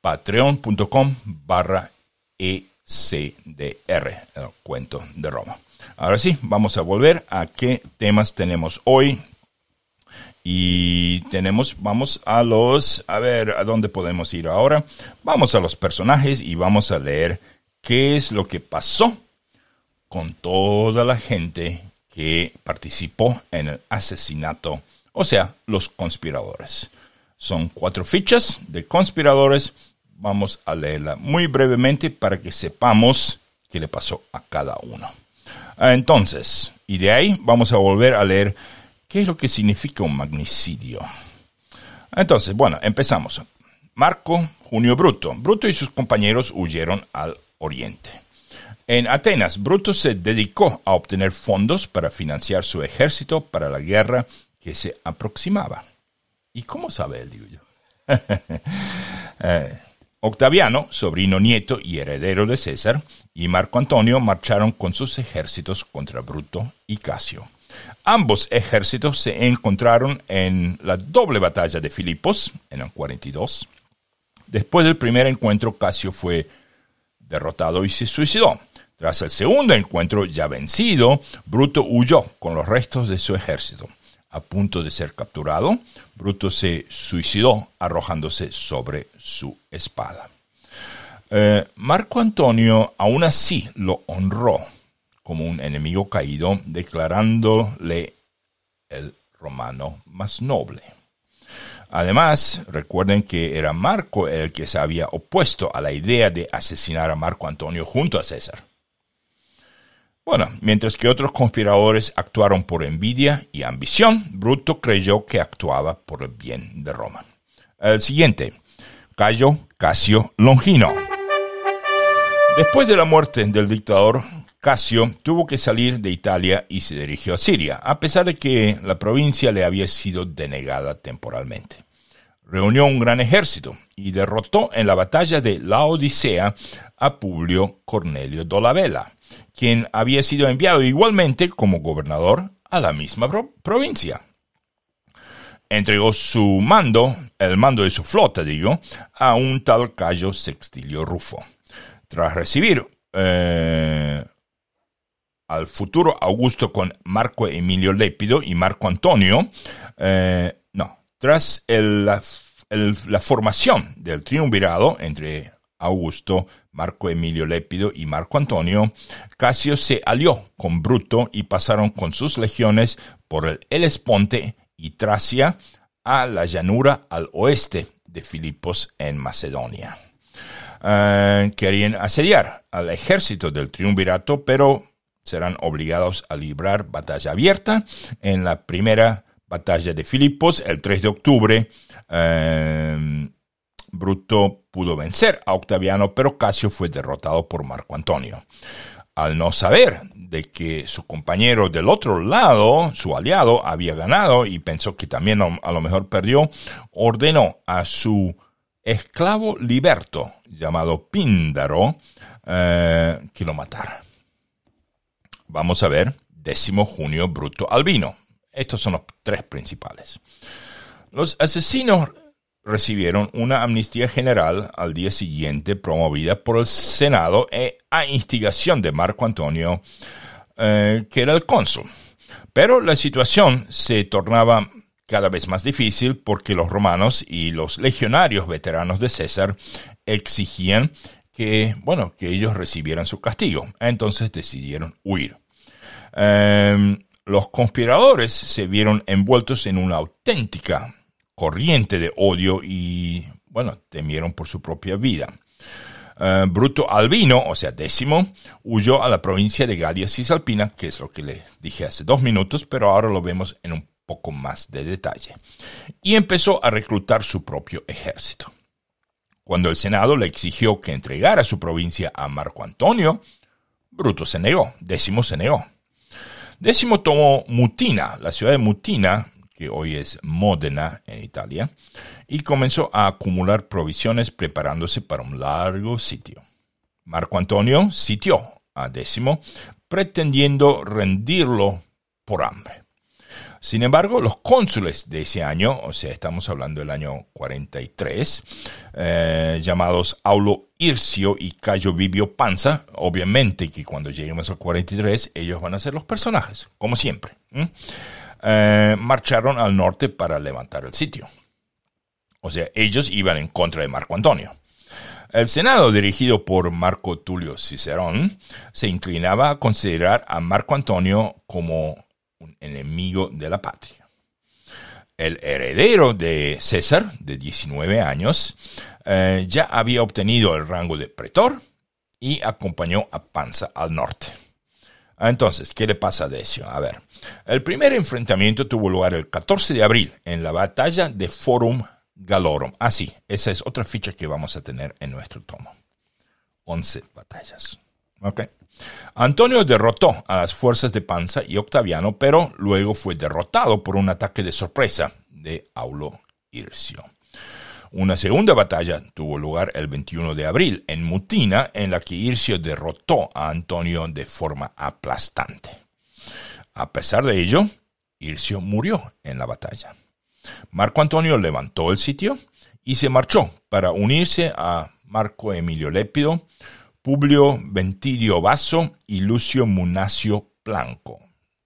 patreon.com barra ECDR, el cuento de Roma. Ahora sí, vamos a volver a qué temas tenemos hoy. Y tenemos, vamos a los, a ver, ¿a dónde podemos ir ahora? Vamos a los personajes y vamos a leer qué es lo que pasó con toda la gente que participó en el asesinato, o sea, los conspiradores. Son cuatro fichas de conspiradores. Vamos a leerla muy brevemente para que sepamos qué le pasó a cada uno. Entonces, y de ahí vamos a volver a leer qué es lo que significa un magnicidio. Entonces, bueno, empezamos. Marco Junio Bruto. Bruto y sus compañeros huyeron al oriente. En Atenas, Bruto se dedicó a obtener fondos para financiar su ejército para la guerra que se aproximaba. ¿Y cómo sabe él, digo yo? Eh, Octaviano, sobrino nieto y heredero de César, y Marco Antonio marcharon con sus ejércitos contra Bruto y Casio. Ambos ejércitos se encontraron en la doble batalla de Filipos, en el 42. Después del primer encuentro, Casio fue derrotado y se suicidó. Tras el segundo encuentro, ya vencido, Bruto huyó con los restos de su ejército a punto de ser capturado, Bruto se suicidó arrojándose sobre su espada. Eh, Marco Antonio aún así lo honró como un enemigo caído, declarándole el romano más noble. Además, recuerden que era Marco el que se había opuesto a la idea de asesinar a Marco Antonio junto a César. Bueno, mientras que otros conspiradores actuaron por envidia y ambición, Bruto creyó que actuaba por el bien de Roma. El siguiente, Cayo Casio Longino. Después de la muerte del dictador, Casio tuvo que salir de Italia y se dirigió a Siria, a pesar de que la provincia le había sido denegada temporalmente. Reunió un gran ejército y derrotó en la batalla de la Odisea a Publio Cornelio Dolabella, quien había sido enviado igualmente como gobernador a la misma provincia. Entregó su mando, el mando de su flota, digo, a un tal Cayo Sextilio Rufo. Tras recibir eh, al futuro Augusto con Marco Emilio Lépido y Marco Antonio, eh, no, tras la formación del triunvirado entre Augusto, Marco Emilio Lépido y Marco Antonio, Casio se alió con Bruto y pasaron con sus legiones por el Helesponte y Tracia a la llanura al oeste de Filipos en Macedonia. Eh, querían asediar al ejército del triunvirato, pero serán obligados a librar batalla abierta en la primera batalla de Filipos el 3 de octubre. Eh, Bruto pudo vencer a Octaviano, pero Casio fue derrotado por Marco Antonio. Al no saber de que su compañero del otro lado, su aliado, había ganado y pensó que también a lo mejor perdió, ordenó a su esclavo liberto, llamado Píndaro, eh, que lo matara. Vamos a ver, décimo junio Bruto Albino. Estos son los tres principales. Los asesinos recibieron una amnistía general al día siguiente promovida por el Senado e a instigación de Marco Antonio, eh, que era el cónsul. Pero la situación se tornaba cada vez más difícil porque los romanos y los legionarios veteranos de César exigían que, bueno, que ellos recibieran su castigo. Entonces decidieron huir. Em, los conspiradores se vieron envueltos en una auténtica corriente de odio y, bueno, temieron por su propia vida. Em, Bruto Albino, o sea, décimo, huyó a la provincia de Galia Cisalpina, que es lo que le dije hace dos minutos, pero ahora lo vemos en un poco más de detalle. Y empezó a reclutar su propio ejército. Cuando el Senado le exigió que entregara su provincia a Marco Antonio, Bruto se negó, décimo se negó. Décimo tomó Mutina, la ciudad de Mutina, que hoy es Módena en Italia, y comenzó a acumular provisiones preparándose para un largo sitio. Marco Antonio sitió a décimo, pretendiendo rendirlo por hambre. Sin embargo, los cónsules de ese año, o sea, estamos hablando del año 43, eh, llamados Aulo Ircio y Cayo Vivio Panza, obviamente que cuando lleguemos al 43 ellos van a ser los personajes, como siempre, eh, marcharon al norte para levantar el sitio. O sea, ellos iban en contra de Marco Antonio. El Senado, dirigido por Marco Tulio Cicerón, se inclinaba a considerar a Marco Antonio como enemigo de la patria. El heredero de César, de 19 años, eh, ya había obtenido el rango de pretor y acompañó a Panza al norte. Entonces, ¿qué le pasa a Decio? A ver, el primer enfrentamiento tuvo lugar el 14 de abril en la batalla de Forum Galorum. Ah, sí, esa es otra ficha que vamos a tener en nuestro tomo. 11 batallas. Ok. Antonio derrotó a las fuerzas de Panza y Octaviano, pero luego fue derrotado por un ataque de sorpresa de Aulo Ircio. Una segunda batalla tuvo lugar el 21 de abril en Mutina, en la que Ircio derrotó a Antonio de forma aplastante. A pesar de ello, Ircio murió en la batalla. Marco Antonio levantó el sitio y se marchó para unirse a Marco Emilio Lépido, Publio Ventilio Basso y Lucio Munacio Blanco.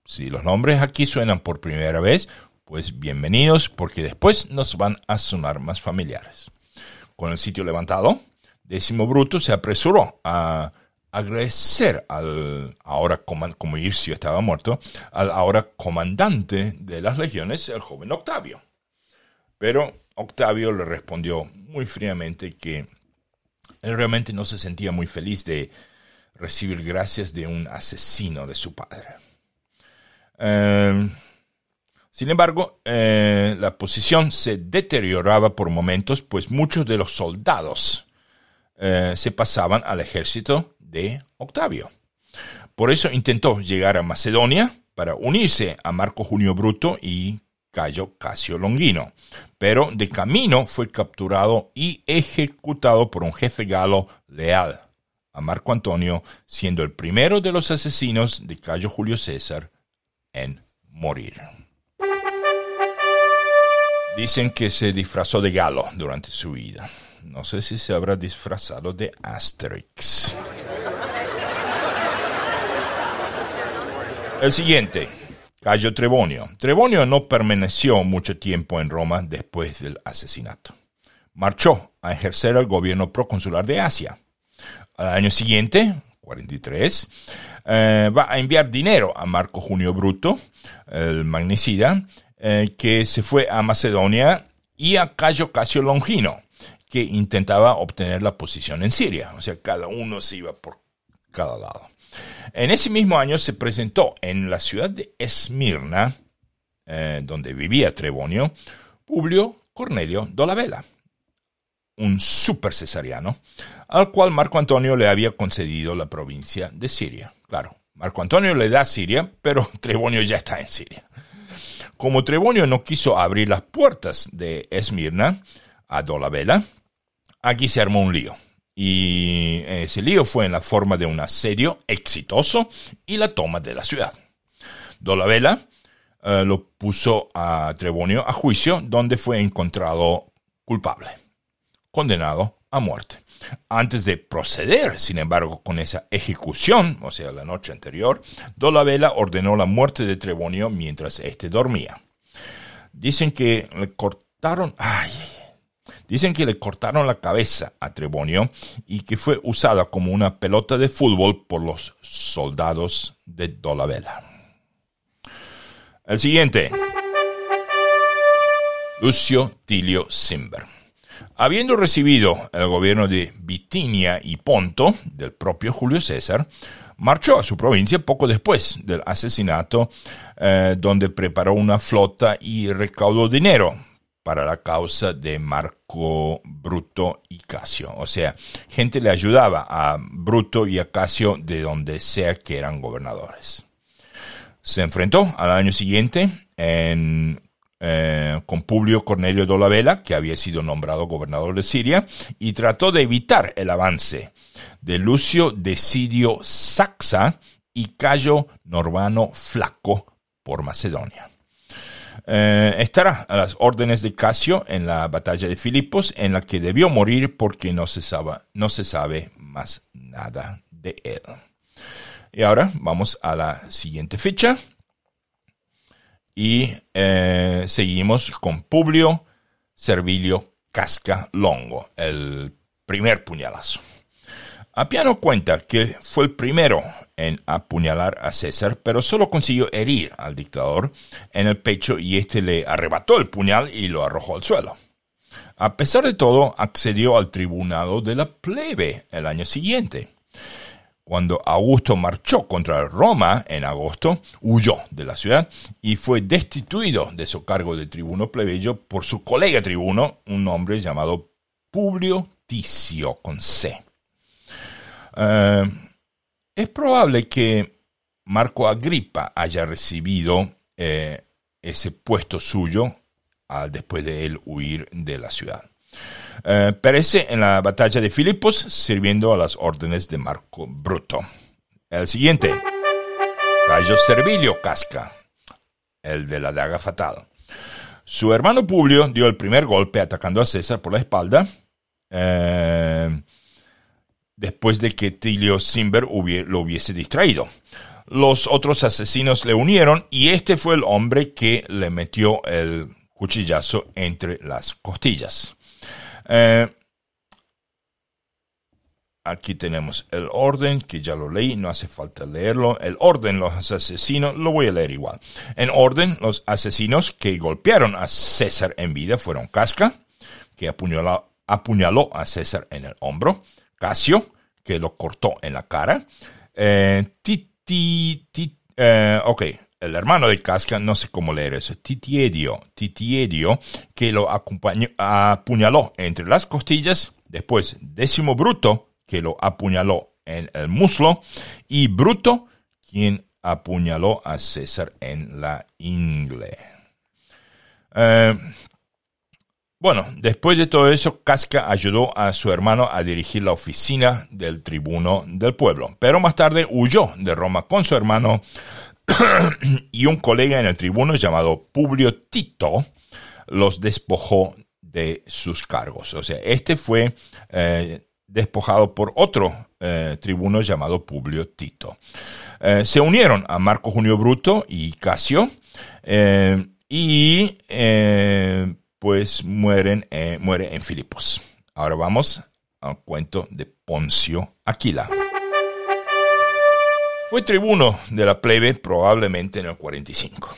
Si los nombres aquí suenan por primera vez, pues bienvenidos porque después nos van a sonar más familiares. Con el sitio levantado, Décimo Bruto se apresuró a agradecer al ahora, como Ircio estaba muerto, al ahora comandante de las legiones, el joven Octavio. Pero Octavio le respondió muy fríamente que él realmente no se sentía muy feliz de recibir gracias de un asesino de su padre. Em, sin embargo, eh, la posición se deterioraba por momentos, pues muchos de los soldados eh, se pasaban al ejército de Octavio. Por eso intentó llegar a Macedonia para unirse a Marco Junio Bruto y Cayo Casio Longino, pero de camino fue capturado y ejecutado por un jefe galo leal a Marco Antonio, siendo el primero de los asesinos de Cayo Julio César en morir. Dicen que se disfrazó de galo durante su vida. No sé si se habrá disfrazado de Asterix. El siguiente, Cayo Trebonio. Trebonio no permaneció mucho tiempo en Roma después del asesinato. Marchó a ejercer el gobierno proconsular de Asia. Al año siguiente, 43, eh, va a enviar dinero a Marco Junio Bruto, el magnicida, eh, que se fue a Macedonia, y a Cayo Casio Longino, que intentaba obtener la posición en Siria. O sea, cada uno se iba por cada lado. En ese mismo año se presentó en la ciudad de Esmirna, eh, donde vivía Trebonio, Publio Cornelio Dolabella, un super cesariano, al cual Marco Antonio le había concedido la provincia de Siria. Claro, Marco Antonio le da Siria, pero Trebonio ya está en Siria. Como Trebonio no quiso abrir las puertas de Esmirna a Dolabella, aquí se armó un lío. Y ese lío fue en la forma de un asedio exitoso y la toma de la ciudad. Dolabella eh, lo puso a Trebonio a juicio, donde fue encontrado culpable, condenado a muerte. Antes de proceder, sin embargo, con esa ejecución, o sea, la noche anterior, Dolabella ordenó la muerte de Trebonio mientras éste dormía. Dicen que le cortaron, dicen que le cortaron la cabeza a Trebonio y que fue usada como una pelota de fútbol por los soldados de Dolabella. El siguiente. Lucio Tilio Simber. Habiendo recibido el gobierno de Bitinia y Ponto del propio Julio César, marchó a su provincia poco después del asesinato, eh, donde preparó una flota y recaudó dinero para la causa de Marco Bruto y Casio. O sea, gente le ayudaba a Bruto y a Casio de donde sea que eran gobernadores. Se enfrentó al año siguiente en eh, con Publio Cornelio Dolabella, que había sido nombrado gobernador de Siria, y trató de evitar el avance de Lucio Decidio Saxa y Cayo Normano Flaco por Macedonia. Eh, estará a las órdenes de Casio en la batalla de Filipos, en la que debió morir porque no se sabe, no se sabe más nada de él. Y ahora vamos a la siguiente fecha, y eh, seguimos con Publio Servilio Casca Longo, el primer puñalazo. Apiano cuenta que fue el primero en apuñalar a César, pero solo consiguió herir al dictador en el pecho y éste le arrebató el puñal y lo arrojó al suelo. A pesar de todo, accedió al tribunado de la plebe el año siguiente. Cuando Augusto marchó contra Roma en agosto, huyó de la ciudad y fue destituido de su cargo de tribuno plebeyo por su colega tribuno, un hombre llamado Publio Ticio con C. Eh, es probable que Marco Agripa haya recibido eh, ese puesto suyo después de él huir de la ciudad. Eh, perece en la batalla de Filipos sirviendo a las órdenes de Marco Bruto. El siguiente, Gallo Servilio Casca, el de la daga fatal. Su hermano Publio dio el primer golpe atacando a César por la espalda, eh, después de que Tilio Simber lo hubiese distraído. Los otros asesinos le unieron y este fue el hombre que le metió el cuchillazo entre las costillas. Eh, Aquí tenemos el orden, que ya lo leí, no hace falta leerlo. El orden, los asesinos, lo voy a leer igual. En orden, los asesinos que golpearon a César en vida fueron Casca, que apuñaló, apuñaló a César en el hombro, Casio, que lo cortó en la cara, eh, titi, eh, ok, el hermano de Casca, no sé cómo leer eso, Titiedio, Titiedio, que lo apuñaló entre las costillas, después Décimo Bruto, que lo apuñaló en el muslo, y Bruto, quien apuñaló a César en la ingle. Eh, bueno, después de todo eso, Casca ayudó a su hermano a dirigir la oficina del tribuno del pueblo, pero más tarde huyó de Roma con su hermano y un colega en el tribuno llamado Publio Tito los despojó de sus cargos. O sea, este fue eh, despojado por otro eh, tribuno llamado Publio Tito. Eh, se unieron a Marco Junio Bruto y Casio y pues mueren, muere en Filipos. Ahora vamos al cuento de Poncio Aquila. Fue tribuno de la plebe probablemente en el 45.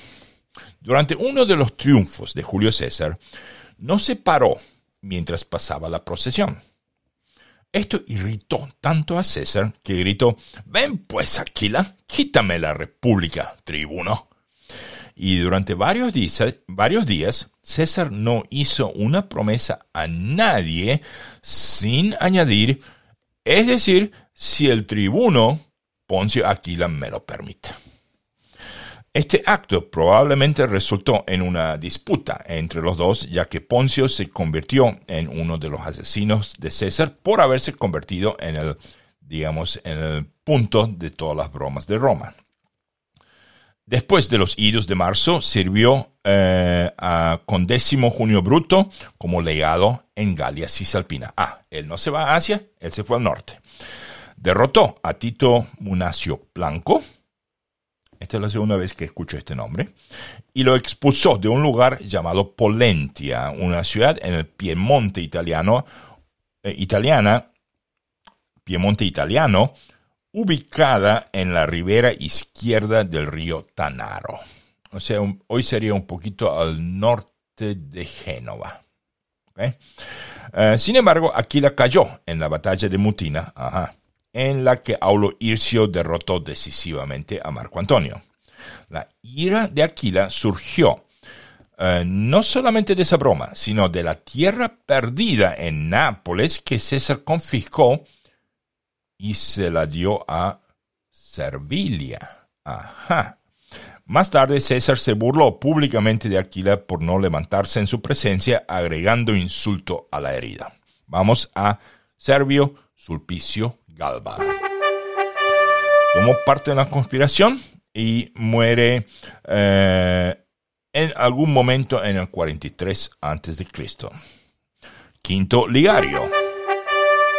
Durante uno de los triunfos de Julio César, no se paró mientras pasaba la procesión. Esto irritó tanto a César que gritó, ven pues Aquila, quítame la república, tribuno. Y durante varios días, varios días, César no hizo una promesa a nadie sin añadir, es decir, si el tribuno Poncio Aquila me lo permite. Este acto probablemente resultó en una disputa entre los dos, ya que Poncio se convirtió en uno de los asesinos de César por haberse convertido en el, digamos, en el punto de todas las bromas de Roma. Después de los idos de marzo, sirvió eh, a Condécimo Junio Bruto como legado en Galia Cisalpina. Ah, él no se va a Asia, él se fue al norte. Derrotó a Tito Munacio Blanco, esta es la segunda vez que escucho este nombre, y lo expulsó de un lugar llamado Polentia, una ciudad en el Piemonte italiano, eh, italiana, Piemonte italiano, ubicada en la ribera izquierda del río Tanaro. O sea, hoy sería un poquito al norte de Génova. Eh, sin embargo, Aquila cayó en la batalla de Mutina. En la que Aulo Ircio derrotó decisivamente a Marco Antonio. La ira de Aquila surgió eh, no solamente de esa broma, sino de la tierra perdida en Nápoles que César confiscó y se la dio a Servilia. Ajá. Más tarde César se burló públicamente de Aquila por no levantarse en su presencia, agregando insulto a la herida. Vamos a Servio Sulpicio Galba. Tomó parte en la conspiración y muere eh, en algún momento en el 43 a.C. Quinto Ligario.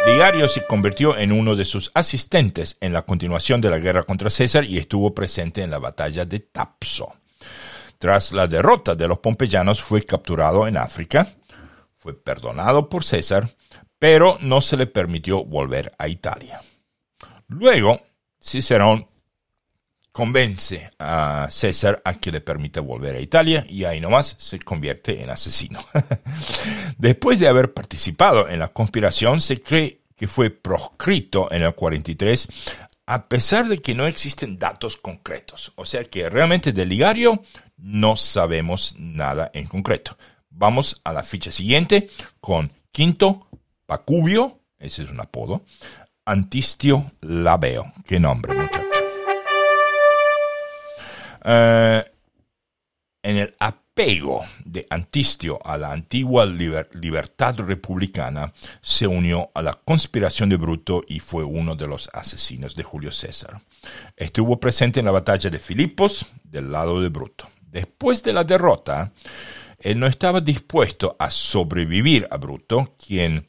Ligario se convirtió en uno de sus asistentes en la continuación de la guerra contra César y estuvo presente en la batalla de Tapso. Tras la derrota de los pompeyanos fue capturado en África, fue perdonado por César pero no se le permitió volver a Italia. Luego, Cicerón convence a César a que le permita volver a Italia y ahí nomás se convierte en asesino. Después de haber participado en la conspiración, se cree que fue proscrito en el 43 a pesar de que no existen datos concretos. O sea que realmente de Ligario no sabemos nada en concreto. Vamos a la ficha siguiente con Quinto Pacubio, ese es un apodo, Antistio Labeo, qué nombre muchacho. Eh, en el apego de Antistio a la antigua libertad republicana, se unió a la conspiración de Bruto y fue uno de los asesinos de Julio César. Estuvo presente en la batalla de Filipos del lado de Bruto. Después de la derrota, él no estaba dispuesto a sobrevivir a Bruto, quien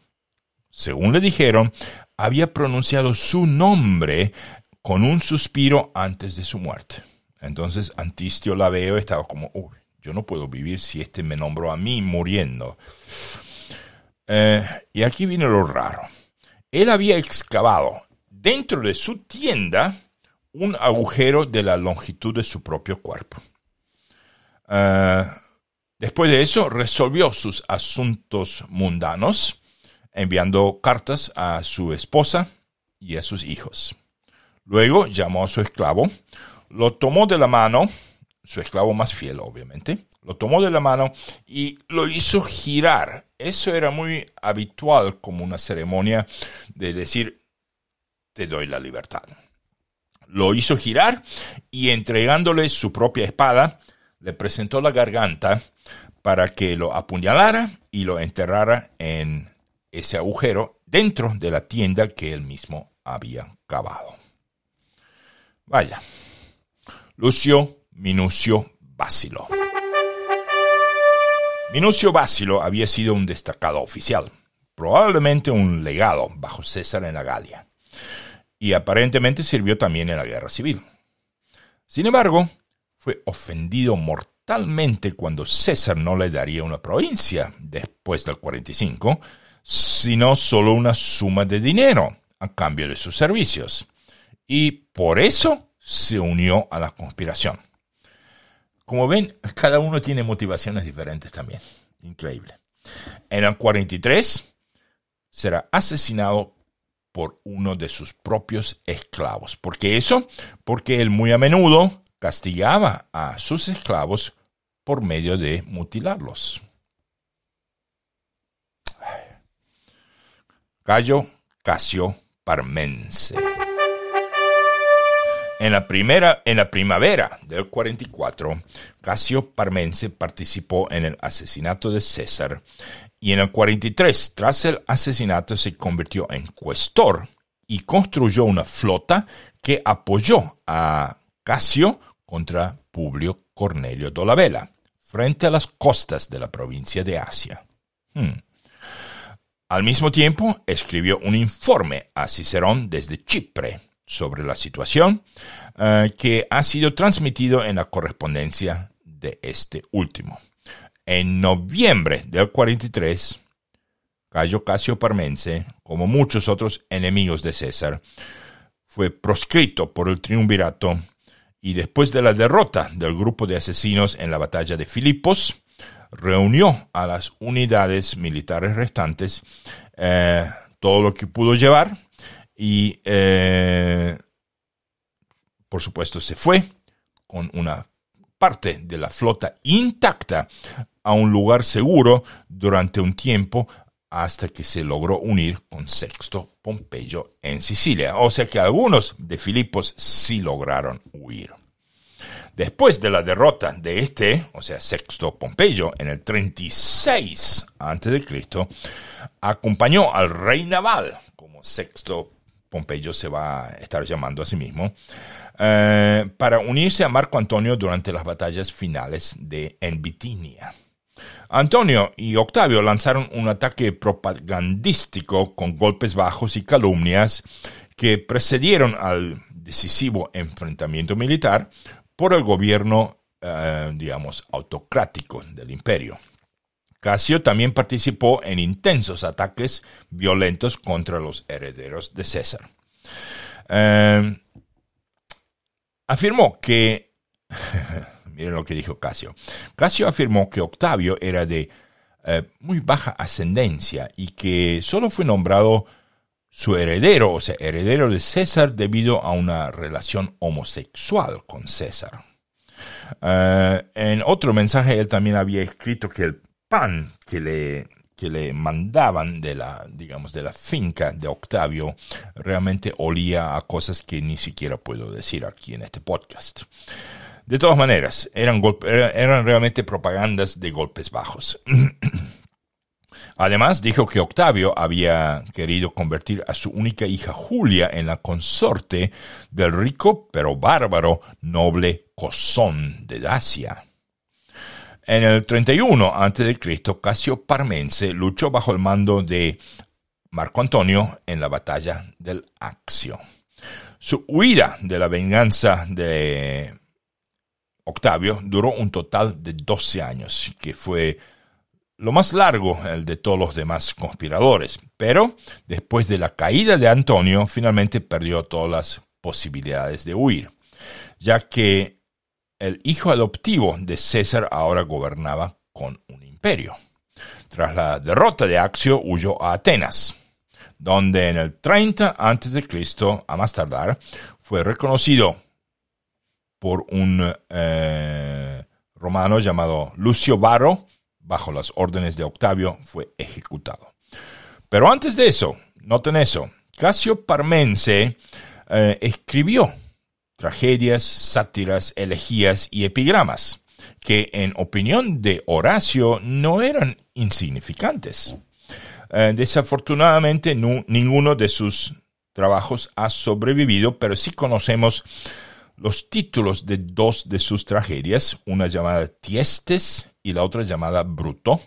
según le dijeron, había pronunciado su nombre con un suspiro antes de su muerte. Entonces Antistio Laveo estaba como, uy, yo no puedo vivir si este me nombró a mí muriendo. Eh, y aquí viene lo raro. él había excavado dentro de su tienda un agujero de la longitud de su propio cuerpo. Ah, después de eso, resolvió sus asuntos mundanos, enviando cartas a su esposa y a sus hijos. Luego llamó a su esclavo, lo tomó de la mano, su esclavo más fiel obviamente, lo tomó de la mano y lo hizo girar. Eso era muy habitual como una ceremonia de decir, te doy la libertad. Lo hizo girar y entregándole su propia espada, le presentó la garganta para que lo apuñalara y lo enterrara en ese agujero dentro de la tienda que él mismo había cavado. Vaya, Lucio Minucio Básilo. Minucio Básilo había sido un destacado oficial, probablemente un legado bajo César en la Galia, y aparentemente sirvió también en la guerra civil. Sin embargo, fue ofendido mortalmente cuando César no le daría una provincia después del 45, sino solo una suma de dinero a cambio de sus servicios. Y por eso se unió a la conspiración. Como ven, cada uno tiene motivaciones diferentes también. Increíble. En el 43 será asesinado por uno de sus propios esclavos. ¿Por qué eso? Porque él muy a menudo castigaba a sus esclavos por medio de mutilarlos. Gallo Casio Parmense. En la, primera, en la primavera del 44, Casio Parmense participó en el asesinato de César y en el 43, tras el asesinato, se convirtió en cuestor y construyó una flota que apoyó a Casio contra Publio Cornelio Dolabella, frente a las costas de la provincia de Asia. Hmm. Al mismo tiempo, escribió un informe a Cicerón desde Chipre sobre la situación eh, que ha sido transmitido en la correspondencia de este último. En noviembre del 43, Cayo Casio Parmense, como muchos otros enemigos de César, fue proscrito por el triunvirato y después de la derrota del grupo de asesinos en la batalla de Filipos, reunió a las unidades militares restantes, eh, todo lo que pudo llevar, y eh, por supuesto se fue con una parte de la flota intacta a un lugar seguro durante un tiempo hasta que se logró unir con Sexto Pompeyo en Sicilia. O sea que algunos de Filipos sí lograron huir. Después de la derrota de este, o sea, Sexto Pompeyo, en el 36 a.C., acompañó al rey naval, como Sexto Pompeyo se va a estar llamando a sí mismo, eh, para unirse a Marco Antonio durante las batallas finales de en Bitinia. Antonio y Octavio lanzaron un ataque propagandístico con golpes bajos y calumnias que precedieron al decisivo enfrentamiento militar por el gobierno, eh, digamos, autocrático del imperio. Casio también participó en intensos ataques violentos contra los herederos de César. Eh, afirmó que, miren lo que dijo Casio, Casio afirmó que Octavio era de eh, muy baja ascendencia y que solo fue nombrado su heredero, o sea, heredero de César, debido a una relación homosexual con César. Eh, en otro mensaje él también había escrito que el pan que le, que le mandaban de la, digamos, de la finca de Octavio realmente olía a cosas que ni siquiera puedo decir aquí en este podcast. De todas maneras, eran, eran realmente propagandas de golpes bajos. Además, dijo que Octavio había querido convertir a su única hija Julia en la consorte del rico pero bárbaro noble Cosón de Dacia. En el 31 a.C., Casio Parmense luchó bajo el mando de Marco Antonio en la batalla del Axio. Su huida de la venganza de Octavio duró un total de 12 años, que fue lo más largo, el de todos los demás conspiradores. Pero después de la caída de Antonio, finalmente perdió todas las posibilidades de huir, ya que el hijo adoptivo de César ahora gobernaba con un imperio. Tras la derrota de Axio, huyó a Atenas, donde en el 30 a.C., a más tardar, fue reconocido por un eh, romano llamado Lucio Varro, bajo las órdenes de Octavio, fue ejecutado. Pero antes de eso, noten eso, Casio Parmense eh, escribió tragedias, sátiras, elegías y epigramas, que en opinión de Horacio no eran insignificantes. Eh, desafortunadamente, ninguno de sus trabajos ha sobrevivido, pero sí conocemos los títulos de dos de sus tragedias, una llamada Tiestes y la otra llamada Bruto.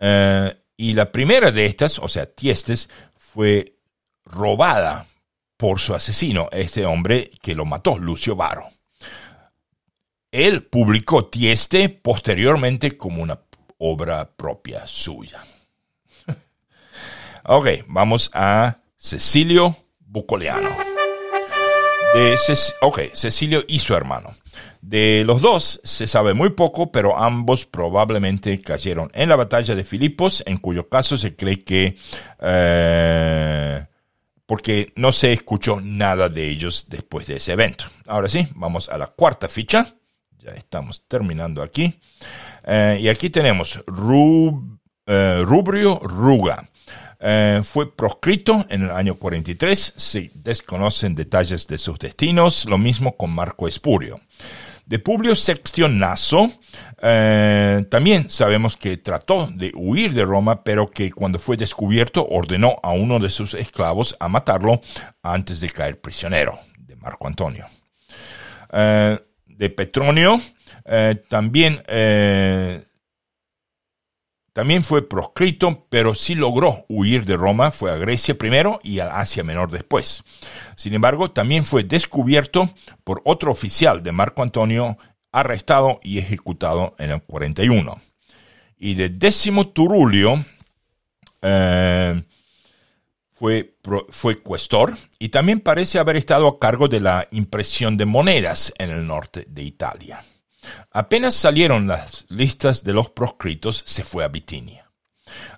Eh, y la primera de estas, o sea, Tiestes, fue robada por su asesino, este hombre que lo mató, Lucio Varo. Él publicó Tieste posteriormente como una obra propia suya. ok, vamos a Cecilio Bucoleano. De ok, Cecilio y su hermano. De los dos se sabe muy poco, pero ambos probablemente cayeron en la batalla de Filipos, en cuyo caso se cree que... Eh, porque no se escuchó nada de ellos después de ese evento. Ahora sí, vamos a la cuarta ficha. Ya estamos terminando aquí. Eh, y aquí tenemos eh, Rubrio Ruga. Eh, fue proscrito en el año 43. Se desconocen detalles de sus destinos. Lo mismo con Marco Espurio. De Publio Sextio Naso, eh, también sabemos que trató de huir de Roma, pero que cuando fue descubierto ordenó a uno de sus esclavos a matarlo antes de caer prisionero, de Marco Antonio. Eh, de Petronio, eh, también, también fue proscrito, pero sí logró huir de Roma, fue a Grecia primero y a Asia Menor después. Sin embargo, también fue descubierto por otro oficial de Marco Antonio, arrestado y ejecutado en el 41. Y de décimo Turulio eh, fue, fue cuestor y también parece haber estado a cargo de la impresión de monedas en el norte de Italia. Apenas salieron las listas de los proscritos, se fue a Bitinia.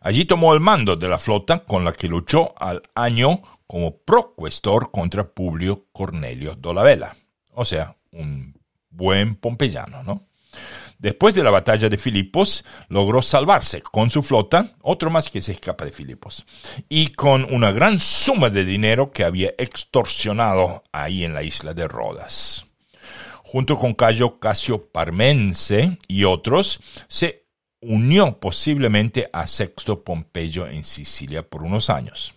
Allí tomó el mando de la flota con la que luchó al año como procuestor contra Publio Cornelio Dolabella, o sea, un buen pompeyano, ¿no? Después de la batalla de Filipos, logró salvarse con su flota, otro más que se escapa de Filipos, y con una gran suma de dinero que había extorsionado ahí en la isla de Rodas. Junto con Cayo Casio Parmense y otros, se unió posiblemente a Sexto Pompeyo en Sicilia por unos años.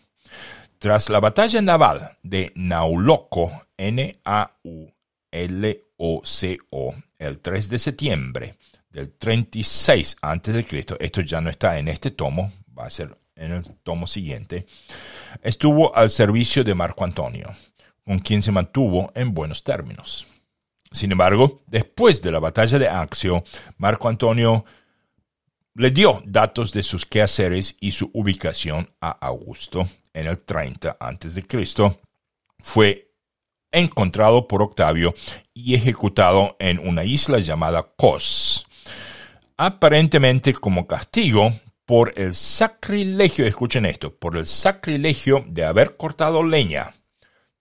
Tras la batalla naval de Nauloco, N-A-U-L-O-C-O, el 3 de septiembre del 36 a.C., esto ya no está en este tomo, va a ser en el tomo siguiente, estuvo al servicio de Marco Antonio, con quien se mantuvo en buenos términos. Sin embargo, después de la batalla de Axio, Marco Antonio le dio datos de sus quehaceres y su ubicación a Augusto en el 30 a.C., fue encontrado por Octavio y ejecutado en una isla llamada Kos, aparentemente como castigo por el sacrilegio, escuchen esto, por el sacrilegio de haber cortado leña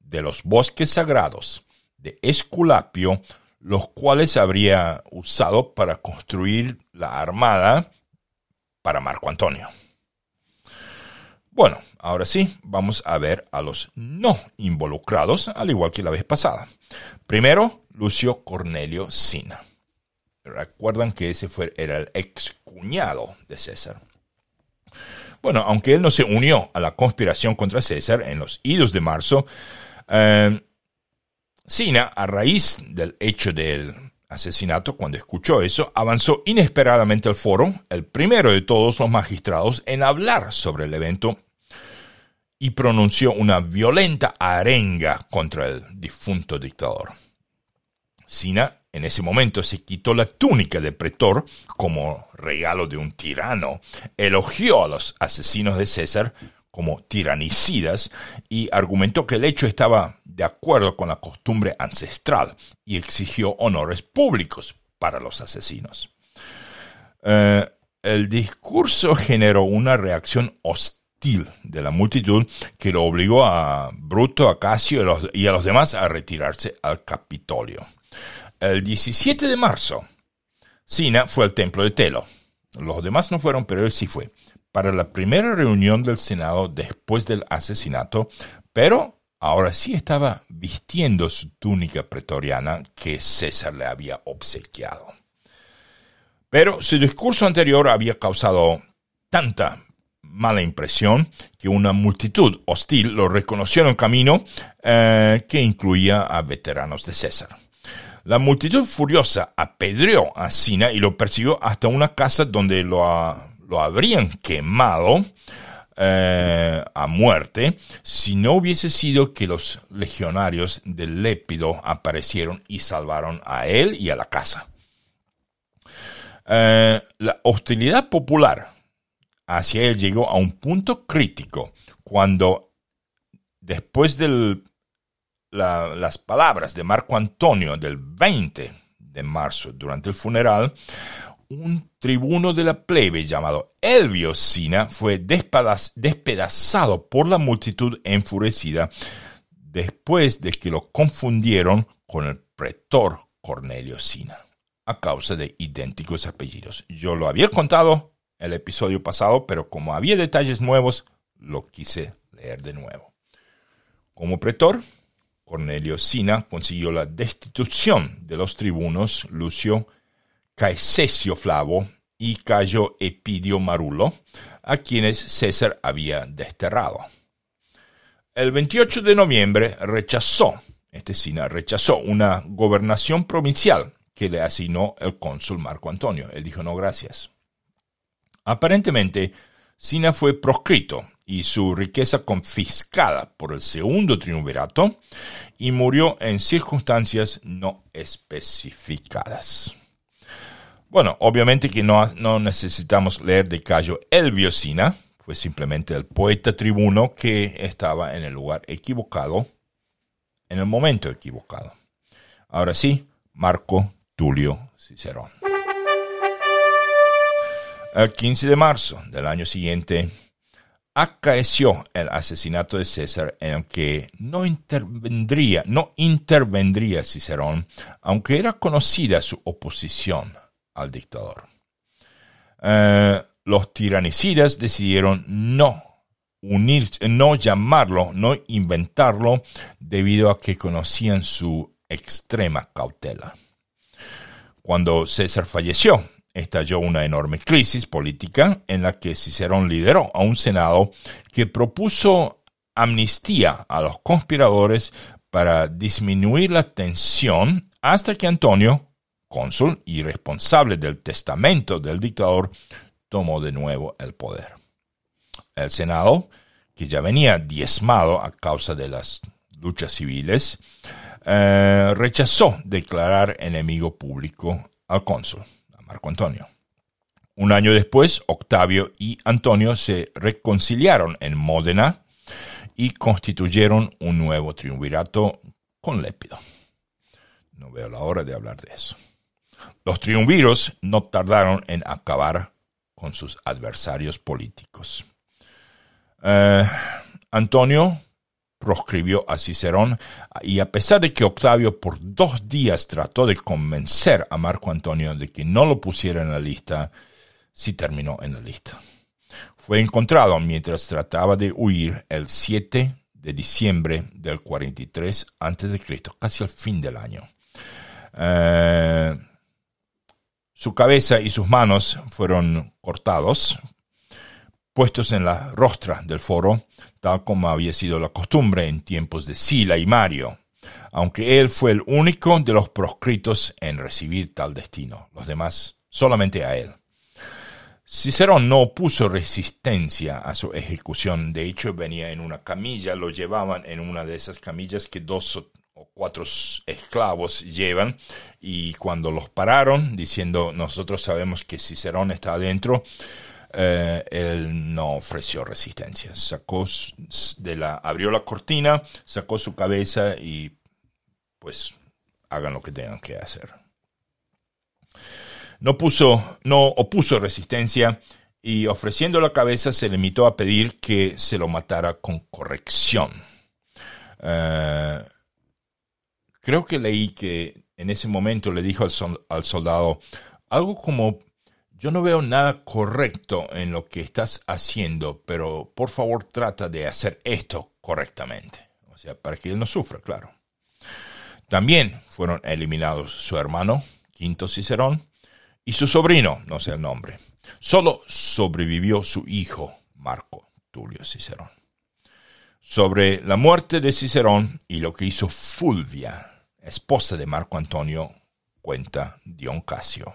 de los bosques sagrados de Esculapio, los cuales habría usado para construir la armada para Marco Antonio. Bueno, ahora sí, vamos a ver a los no involucrados, al igual que la vez pasada. Primero, Lucio Cornelio Sina. Recuerdan que ese fue, era el ex cuñado de César. Bueno, aunque él no se unió a la conspiración contra César en los idos de marzo, eh, Sina, a raíz del hecho del asesinato, cuando escuchó eso, avanzó inesperadamente al foro, el primero de todos los magistrados en hablar sobre el evento y pronunció una violenta arenga contra el difunto dictador. Sina en ese momento se quitó la túnica de pretor como regalo de un tirano, elogió a los asesinos de César como tiranicidas y argumentó que el hecho estaba de acuerdo con la costumbre ancestral y exigió honores públicos para los asesinos. Eh, el discurso generó una reacción hostil de la multitud que lo obligó a Bruto, a Casio y a los demás a retirarse al Capitolio. El 17 de marzo, Sina fue al templo de Telo. Los demás no fueron, pero él sí fue para la primera reunión del Senado después del asesinato, pero ahora sí estaba vistiendo su túnica pretoriana que César le había obsequiado. Pero su discurso anterior había causado tanta mala impresión que una multitud hostil lo reconoció en el camino eh, que incluía a veteranos de César. La multitud furiosa apedreó a Sina y lo persiguió hasta una casa donde lo, lo habrían quemado eh, a muerte si no hubiese sido que los legionarios del Lépido aparecieron y salvaron a él y a la casa. Eh, la hostilidad popular hacia él llegó a un punto crítico cuando después de las palabras de Marco Antonio del 20 de marzo durante el funeral, un tribuno de la plebe llamado Elvio Sina fue despedazado por la multitud enfurecida después de que lo confundieron con el pretor Cornelio Sina a causa de idénticos apellidos. Yo lo había contado el episodio pasado, pero como había detalles nuevos, lo quise leer de nuevo. Como pretor, Cornelio Sina consiguió la destitución de los tribunos Lucio Caesio Flavo y Cayo Epidio Marulo, a quienes César había desterrado. El 28 de noviembre rechazó, este Sina rechazó una gobernación provincial que le asignó el cónsul Marco Antonio. Él dijo no gracias. Aparentemente, Sina fue proscrito y su riqueza confiscada por el segundo triunvirato y murió en circunstancias no especificadas. Bueno, obviamente que no, no necesitamos leer de Cayo Elvio Sina, fue simplemente el poeta tribuno que estaba en el lugar equivocado, en el momento equivocado. Ahora sí, Marco Tulio Cicerón. El 15 de marzo del año siguiente, acaeció el asesinato de César en el que no intervendría, no intervendría Cicerón, aunque era conocida su oposición al dictador. Eh, los tiranicidas decidieron no unir, no llamarlo, no inventarlo, debido a que conocían su extrema cautela. Cuando César falleció, estalló una enorme crisis política en la que Cicerón lideró a un Senado que propuso amnistía a los conspiradores para disminuir la tensión hasta que Antonio, cónsul y responsable del testamento del dictador, tomó de nuevo el poder. El Senado, que ya venía diezmado a causa de las luchas civiles, eh, rechazó declarar enemigo público al cónsul, a Marco Antonio. Un año después, Octavio y Antonio se reconciliaron en Módena y constituyeron un nuevo triunvirato con Lépido. No veo la hora de hablar de eso. Los triunviros no tardaron en acabar con sus adversarios políticos. Eh, Antonio proscribió a Cicerón y a pesar de que Octavio por dos días trató de convencer a Marco Antonio de que no lo pusiera en la lista, sí terminó en la lista. Fue encontrado mientras trataba de huir el 7 de diciembre del 43 a.C., casi al fin del año. Eh, su cabeza y sus manos fueron cortados, puestos en la rostra del foro, tal como había sido la costumbre en tiempos de Sila y Mario, aunque él fue el único de los proscritos en recibir tal destino, los demás solamente a él. Cicerón no opuso resistencia a su ejecución, de hecho venía en una camilla, lo llevaban en una de esas camillas que dos cuatro esclavos llevan y cuando los pararon diciendo nosotros sabemos que Cicerón está adentro, eh, él no ofreció resistencia. Sacó de la, abrió la cortina, sacó su cabeza y pues hagan lo que tengan que hacer. No puso, no opuso resistencia y ofreciendo la cabeza se limitó a pedir que se lo matara con corrección. Eh, creo que leí que en ese momento le dijo al soldado algo como yo no veo nada correcto en lo que estás haciendo, pero por favor trata de hacer esto correctamente. O sea, para que él no sufra, claro. También fueron eliminados su hermano, Quinto Cicerón, y su sobrino, no sé el nombre. Solo sobrevivió su hijo, Marco Tulio Cicerón. Sobre la muerte de Cicerón y lo que hizo Fulvia, esposa de Marco Antonio, cuenta Dion Casio.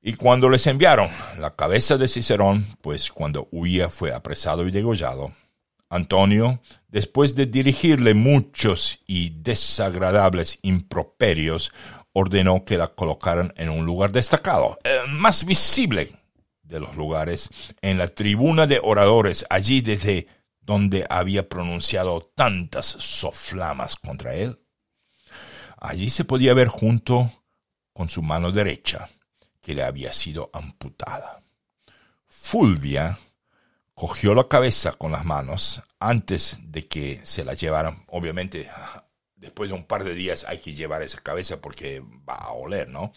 Y cuando les enviaron la cabeza de Cicerón, pues cuando huía fue apresado y degollado, Antonio, después de dirigirle muchos y desagradables improperios, ordenó que la colocaran en un lugar destacado, el más visible de los lugares, en la tribuna de oradores, allí desde donde había pronunciado tantas soflamas contra él. Allí se podía ver junto con su mano derecha que le había sido amputada. Fulvia cogió la cabeza con las manos antes de que se la llevaran. Obviamente, después de un par de días hay que llevar esa cabeza porque va a oler, ¿no?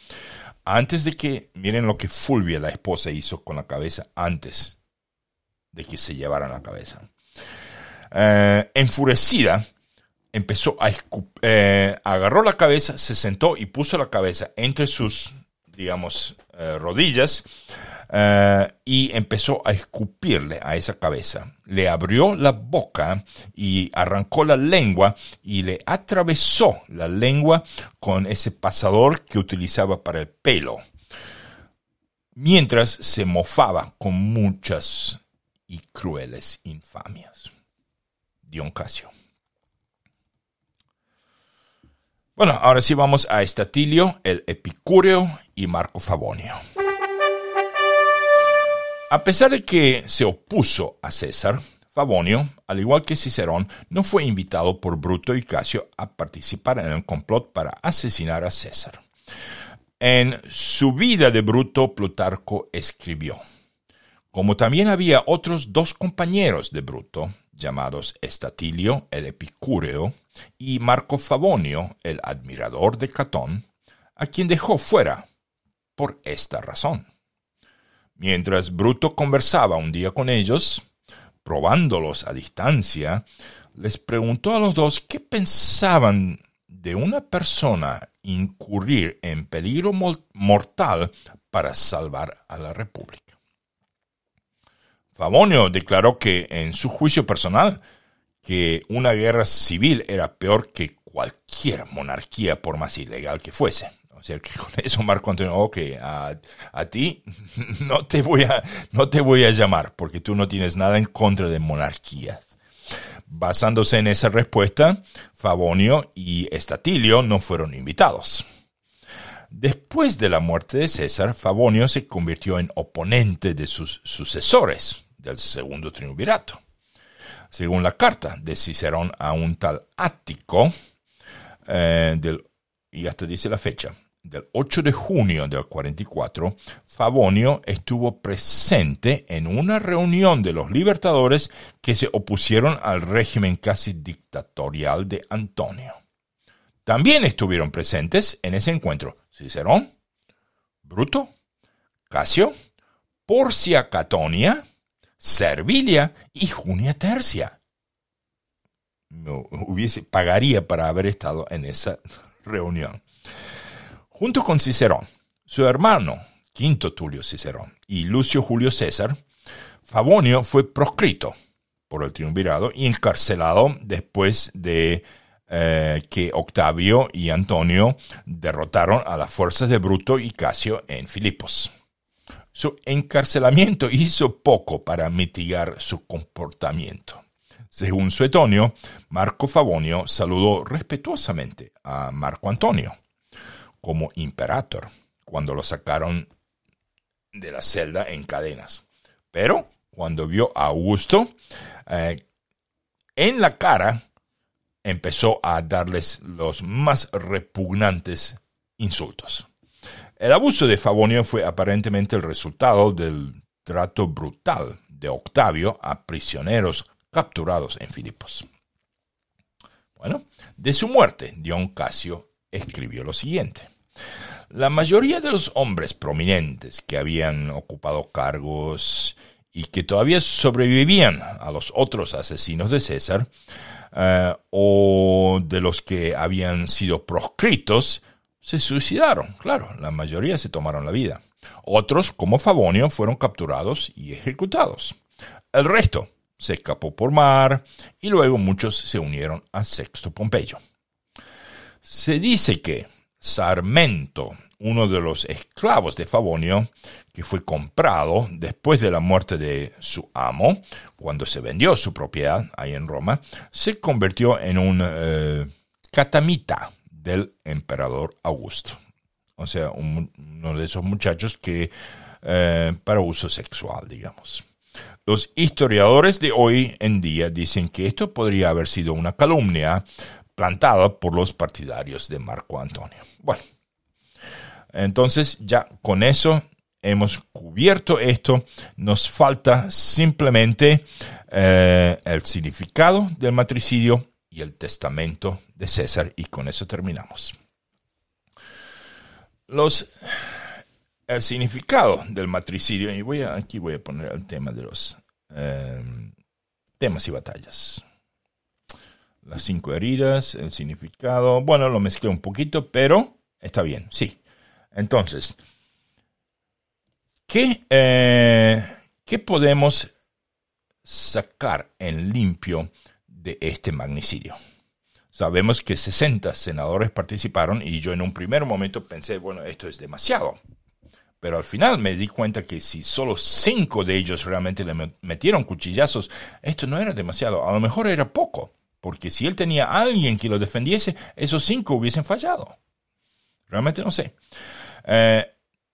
Antes de que, miren lo que Fulvia, la esposa, hizo con la cabeza antes de que se llevaran la cabeza. Eh, enfurecida, empezó a eh, agarró la cabeza, se sentó y puso la cabeza entre sus digamos, eh, rodillas, y empezó a escupirle a esa cabeza. Le abrió la boca y arrancó la lengua y le atravesó la lengua con ese pasador que utilizaba para el pelo, mientras se mofaba con muchas y crueles infamias. Dion Casio. Bueno, ahora sí vamos a Estatilio, el Epicúreo y Marco Favonio. A pesar de que se opuso a César, Favonio, al igual que Cicerón, no fue invitado por Bruto y Casio a participar en el complot para asesinar a César. En su vida de Bruto, Plutarco escribió, como también había otros dos compañeros de Bruto, llamados Estatilio el Epicúreo y Marco Favonio el admirador de Catón, a quien dejó fuera por esta razón. Mientras Bruto conversaba un día con ellos, probándolos a distancia, les preguntó a los dos qué pensaban de una persona incurrir en peligro mortal para salvar a la República. Favonio declaró que en su juicio personal que una guerra civil era peor que cualquier monarquía por más ilegal que fuese. O sea que con eso Marco Antonio, ok, a, a, ti no te, voy a, no te voy a llamar porque tú no tienes nada en contra de monarquías. Basándose en esa respuesta, Favonio y Estatilio no fueron invitados. Después de la muerte de César, Favonio se convirtió en oponente de sus sucesores, del segundo triunvirato. Según la carta de Cicerón a un tal Ático, eh, y hasta dice la fecha, del 8 de junio del 44, Favonio estuvo presente en una reunión de los libertadores que se opusieron al régimen casi dictatorial de Antonio. También estuvieron presentes en ese encuentro Cicerón, Bruto, Casio, Porcia Catonia, Servilia y Junia Tercia. No, hubiese, pagaría para haber estado en esa reunión. Junto con Cicerón, su hermano, Quinto Tulio Cicerón, y Lucio Julio César, Favonio fue proscrito por el triunvirado y encarcelado después de eh, que Octavio y Antonio derrotaron a las fuerzas de Bruto y Casio en Filipos. Su encarcelamiento hizo poco para mitigar su comportamiento. Según Suetonio, Marco Favonio saludó respetuosamente a Marco Antonio como imperator cuando lo sacaron de la celda en cadenas. Pero cuando vio a Augusto, eh, en la cara empezó a darles los más repugnantes insultos. El abuso de Favonio fue aparentemente el resultado del trato brutal de Octavio a prisioneros capturados en Filipos. Bueno, de su muerte, Dion Casio escribió lo siguiente. La mayoría de los hombres prominentes que habían ocupado cargos y que todavía sobrevivían a los otros asesinos de César, eh, o de los que habían sido proscritos, se suicidaron, claro, la mayoría se tomaron la vida. Otros, como Favonio, fueron capturados y ejecutados. El resto se escapó por mar y luego muchos se unieron a Sexto Pompeyo. Se dice que Sarmento, uno de los esclavos de Favonio, que fue comprado después de la muerte de su amo, cuando se vendió su propiedad ahí en Roma, se convirtió en un eh, catamita del emperador Augusto. O sea, uno de esos muchachos que eh, para uso sexual, digamos. Los historiadores de hoy en día dicen que esto podría haber sido una calumnia plantada por los partidarios de Marco Antonio. Bueno, entonces ya con eso hemos cubierto esto. Nos falta simplemente eh, el significado del matricidio y el testamento de César y con eso terminamos. Los, el significado del matricidio, y voy a, aquí voy a poner el tema de los eh, temas y batallas. Las cinco heridas, el significado, bueno, lo mezclé un poquito, pero está bien, sí. Entonces, ¿qué, eh, ¿qué podemos sacar en limpio de este magnicidio. Sabemos que 60 senadores participaron y yo en un primer momento pensé, bueno, esto es demasiado. Pero al final me di cuenta que si solo cinco de ellos realmente le metieron cuchillazos, esto no era demasiado. A lo mejor era poco, porque si él tenía a alguien que lo defendiese, esos cinco hubiesen fallado. Realmente no sé. Eh,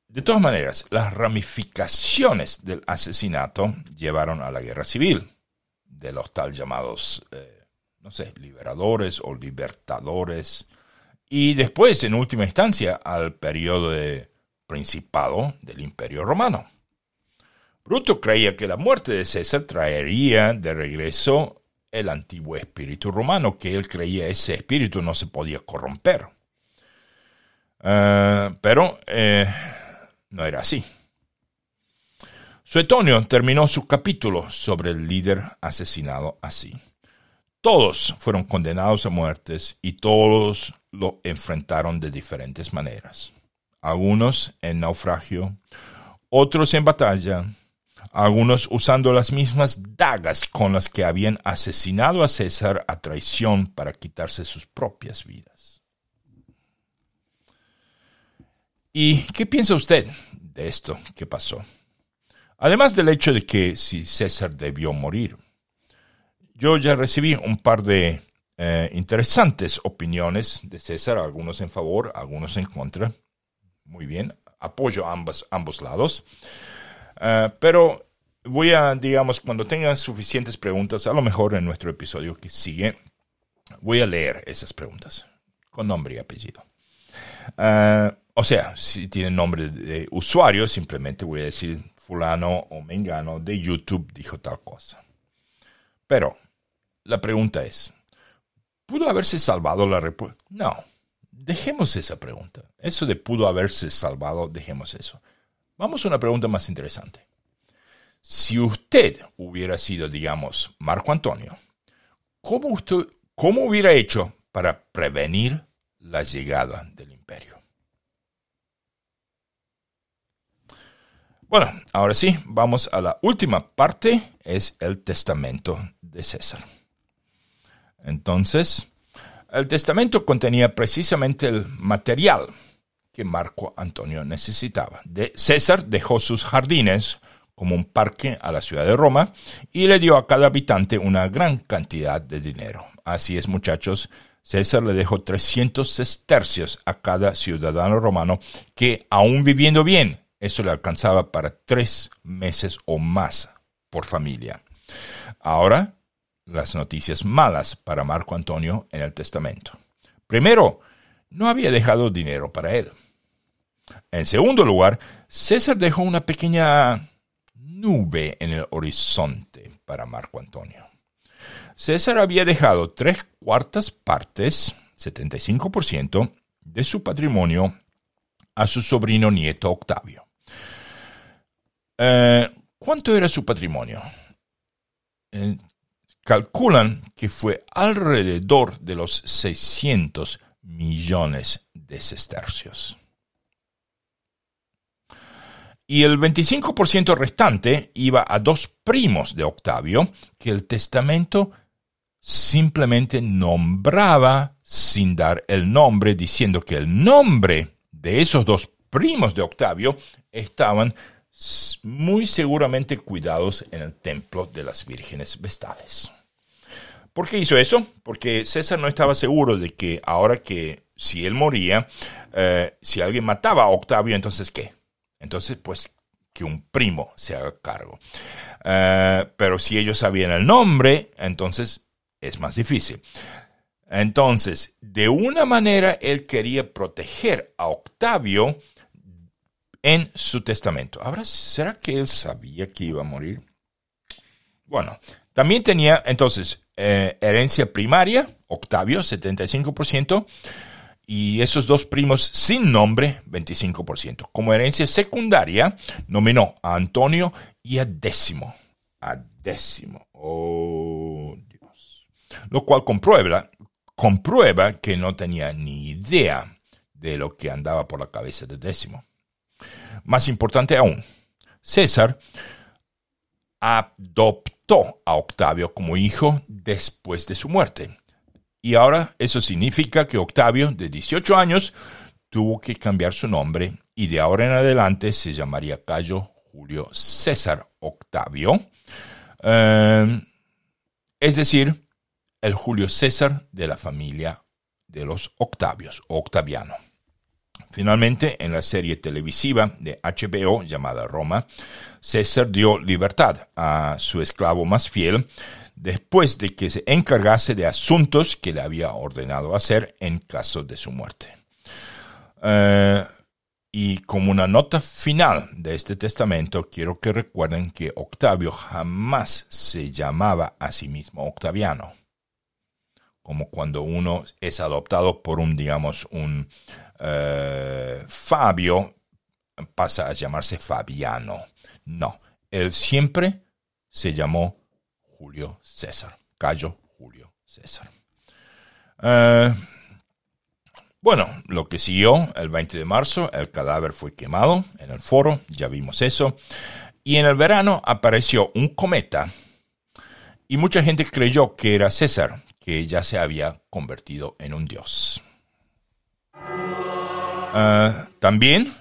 de todas maneras, las ramificaciones del asesinato llevaron a la guerra civil de los tal llamados, eh, no sé, liberadores o libertadores, y después, en última instancia, al periodo de principado del Imperio Romano. Bruto creía que la muerte de César traería de regreso el antiguo espíritu romano, que él creía ese espíritu no se podía corromper. Eh, pero eh, no era así. Suetonio terminó su capítulo sobre el líder asesinado así. Todos fueron condenados a muertes y todos lo enfrentaron de diferentes maneras. Algunos en naufragio, otros en batalla, algunos usando las mismas dagas con las que habían asesinado a César a traición para quitarse sus propias vidas. ¿Y qué piensa usted de esto que pasó? Además del hecho de que si César debió morir. Yo ya recibí un par de eh, interesantes opiniones de César, algunos en favor, algunos en contra. Muy bien, apoyo a ambos, ambos lados. Eh, pero voy a, digamos, cuando tengan suficientes preguntas, a lo mejor en nuestro episodio que sigue, voy a leer esas preguntas con nombre y apellido. Eh, o sea, si tienen nombre de usuario, simplemente voy a decir fulano o mengano de YouTube dijo tal cosa. Pero la pregunta es, ¿pudo haberse salvado la República? No, dejemos esa pregunta. Eso de pudo haberse salvado, dejemos eso. Vamos a una pregunta más interesante. Si usted hubiera sido, digamos, Marco Antonio, ¿cómo, usted, cómo hubiera hecho para prevenir la llegada del imperio? Bueno, ahora sí, vamos a la última parte, es el testamento de César. Entonces, el testamento contenía precisamente el material que Marco Antonio necesitaba. De César dejó sus jardines como un parque a la ciudad de Roma y le dio a cada habitante una gran cantidad de dinero. Así es, muchachos, César le dejó 300 sestercios a cada ciudadano romano que, aún viviendo bien, eso le alcanzaba para tres meses o más por familia. Ahora, las noticias malas para Marco Antonio en el testamento. Primero, no había dejado dinero para él. En segundo lugar, César dejó una pequeña nube en el horizonte para Marco Antonio. César había dejado tres cuartas partes, 75%, de su patrimonio a su sobrino nieto Octavio. Eh, ¿Cuánto era su patrimonio? Eh, calculan que fue alrededor de los 600 millones de sestercios. Y el 25% restante iba a dos primos de Octavio que el testamento simplemente nombraba sin dar el nombre, diciendo que el nombre de esos dos primos de Octavio estaban muy seguramente cuidados en el templo de las vírgenes vestales. ¿Por qué hizo eso? Porque César no estaba seguro de que ahora que si él moría, eh, si alguien mataba a Octavio, entonces ¿qué? Entonces, pues que un primo se haga cargo. Eh, pero si ellos sabían el nombre, entonces es más difícil. Entonces, de una manera, él quería proteger a Octavio en su testamento. Ahora, ¿será que él sabía que iba a morir? Bueno, también tenía entonces eh, herencia primaria, Octavio, 75%, y esos dos primos sin nombre, 25%. Como herencia secundaria, nominó a Antonio y a Décimo. A Décimo. Oh, lo cual comprueba, comprueba que no tenía ni idea de lo que andaba por la cabeza de Décimo. Más importante aún, César adoptó a Octavio como hijo después de su muerte. Y ahora eso significa que Octavio, de 18 años, tuvo que cambiar su nombre y de ahora en adelante se llamaría Cayo Julio César Octavio. Eh, es decir, el Julio César de la familia de los Octavios, Octaviano. Finalmente, en la serie televisiva de HBO llamada Roma, César dio libertad a su esclavo más fiel después de que se encargase de asuntos que le había ordenado hacer en caso de su muerte. Eh, y como una nota final de este testamento, quiero que recuerden que Octavio jamás se llamaba a sí mismo Octaviano como cuando uno es adoptado por un, digamos, un eh, Fabio, pasa a llamarse Fabiano. No, él siempre se llamó Julio César, Cayo Julio César. Eh, bueno, lo que siguió el 20 de marzo, el cadáver fue quemado en el foro, ya vimos eso, y en el verano apareció un cometa y mucha gente creyó que era César, que ya se había convertido en un dios. Ah, también,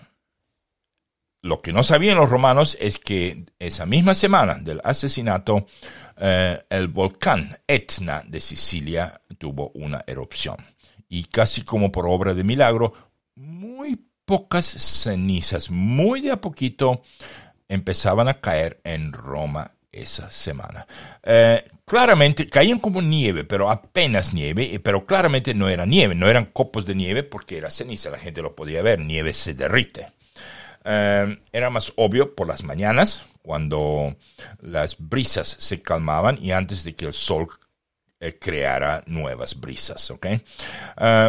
lo que no sabían los romanos es que esa misma semana del asesinato, eh, el volcán Etna de Sicilia tuvo una erupción. Y casi como por obra de milagro, muy pocas cenizas, muy de a poquito, empezaban a caer en Roma esa semana. Eh, claramente caían como nieve, pero apenas nieve, pero claramente no era nieve, no eran copos de nieve porque era ceniza, la gente lo podía ver, nieve se derrite. Eh, era más obvio por las mañanas, cuando las brisas se calmaban y antes de que el sol eh, creara nuevas brisas, ¿ok?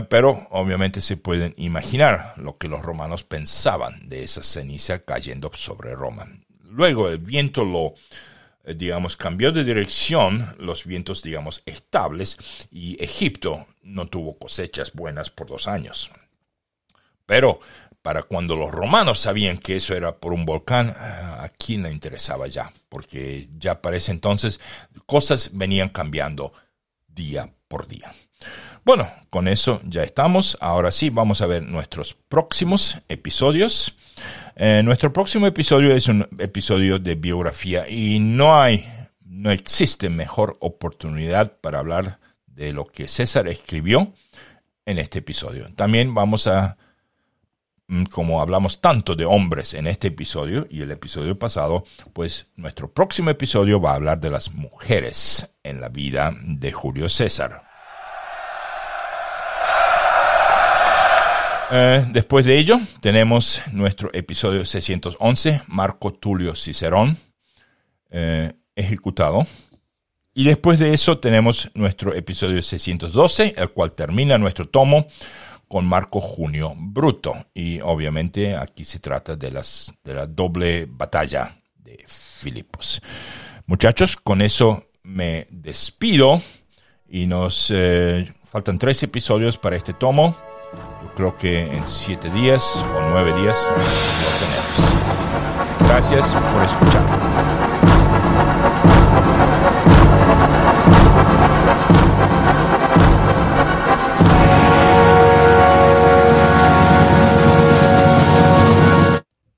pero obviamente se pueden imaginar lo que los romanos pensaban de esa ceniza cayendo sobre Roma. Luego el viento lo eh, digamos, cambió de dirección los vientos, digamos, estables y Egipto no tuvo cosechas buenas por dos años. Pero para cuando los romanos sabían que eso era por un volcán, eh, ¿a quién le interesaba ya? Porque ya para ese entonces cosas venían cambiando día por día. Bueno, con eso ya estamos. Ahora sí, vamos a ver nuestros próximos episodios. Eh, nuestro próximo episodio es un episodio de biografía y no hay, no existe mejor oportunidad para hablar de lo que César escribió en este episodio. También vamos a, mm, como hablamos tanto de hombres en este episodio y el episodio pasado, pues nuestro próximo episodio va a hablar de las mujeres en la vida de Julio César. Eh, después de ello, tenemos nuestro episodio 611, Marco Tulio Cicerón, eh, ejecutado. Y después de eso tenemos nuestro episodio 612, el cual termina nuestro tomo con Marco Junio Bruto. Y obviamente aquí se trata de, las, de la doble batalla de Filipos. Muchachos, con eso me despido y nos eh, faltan tres episodios para este tomo. Creo que en siete días o nueve días lo tenemos. Gracias por escuchar.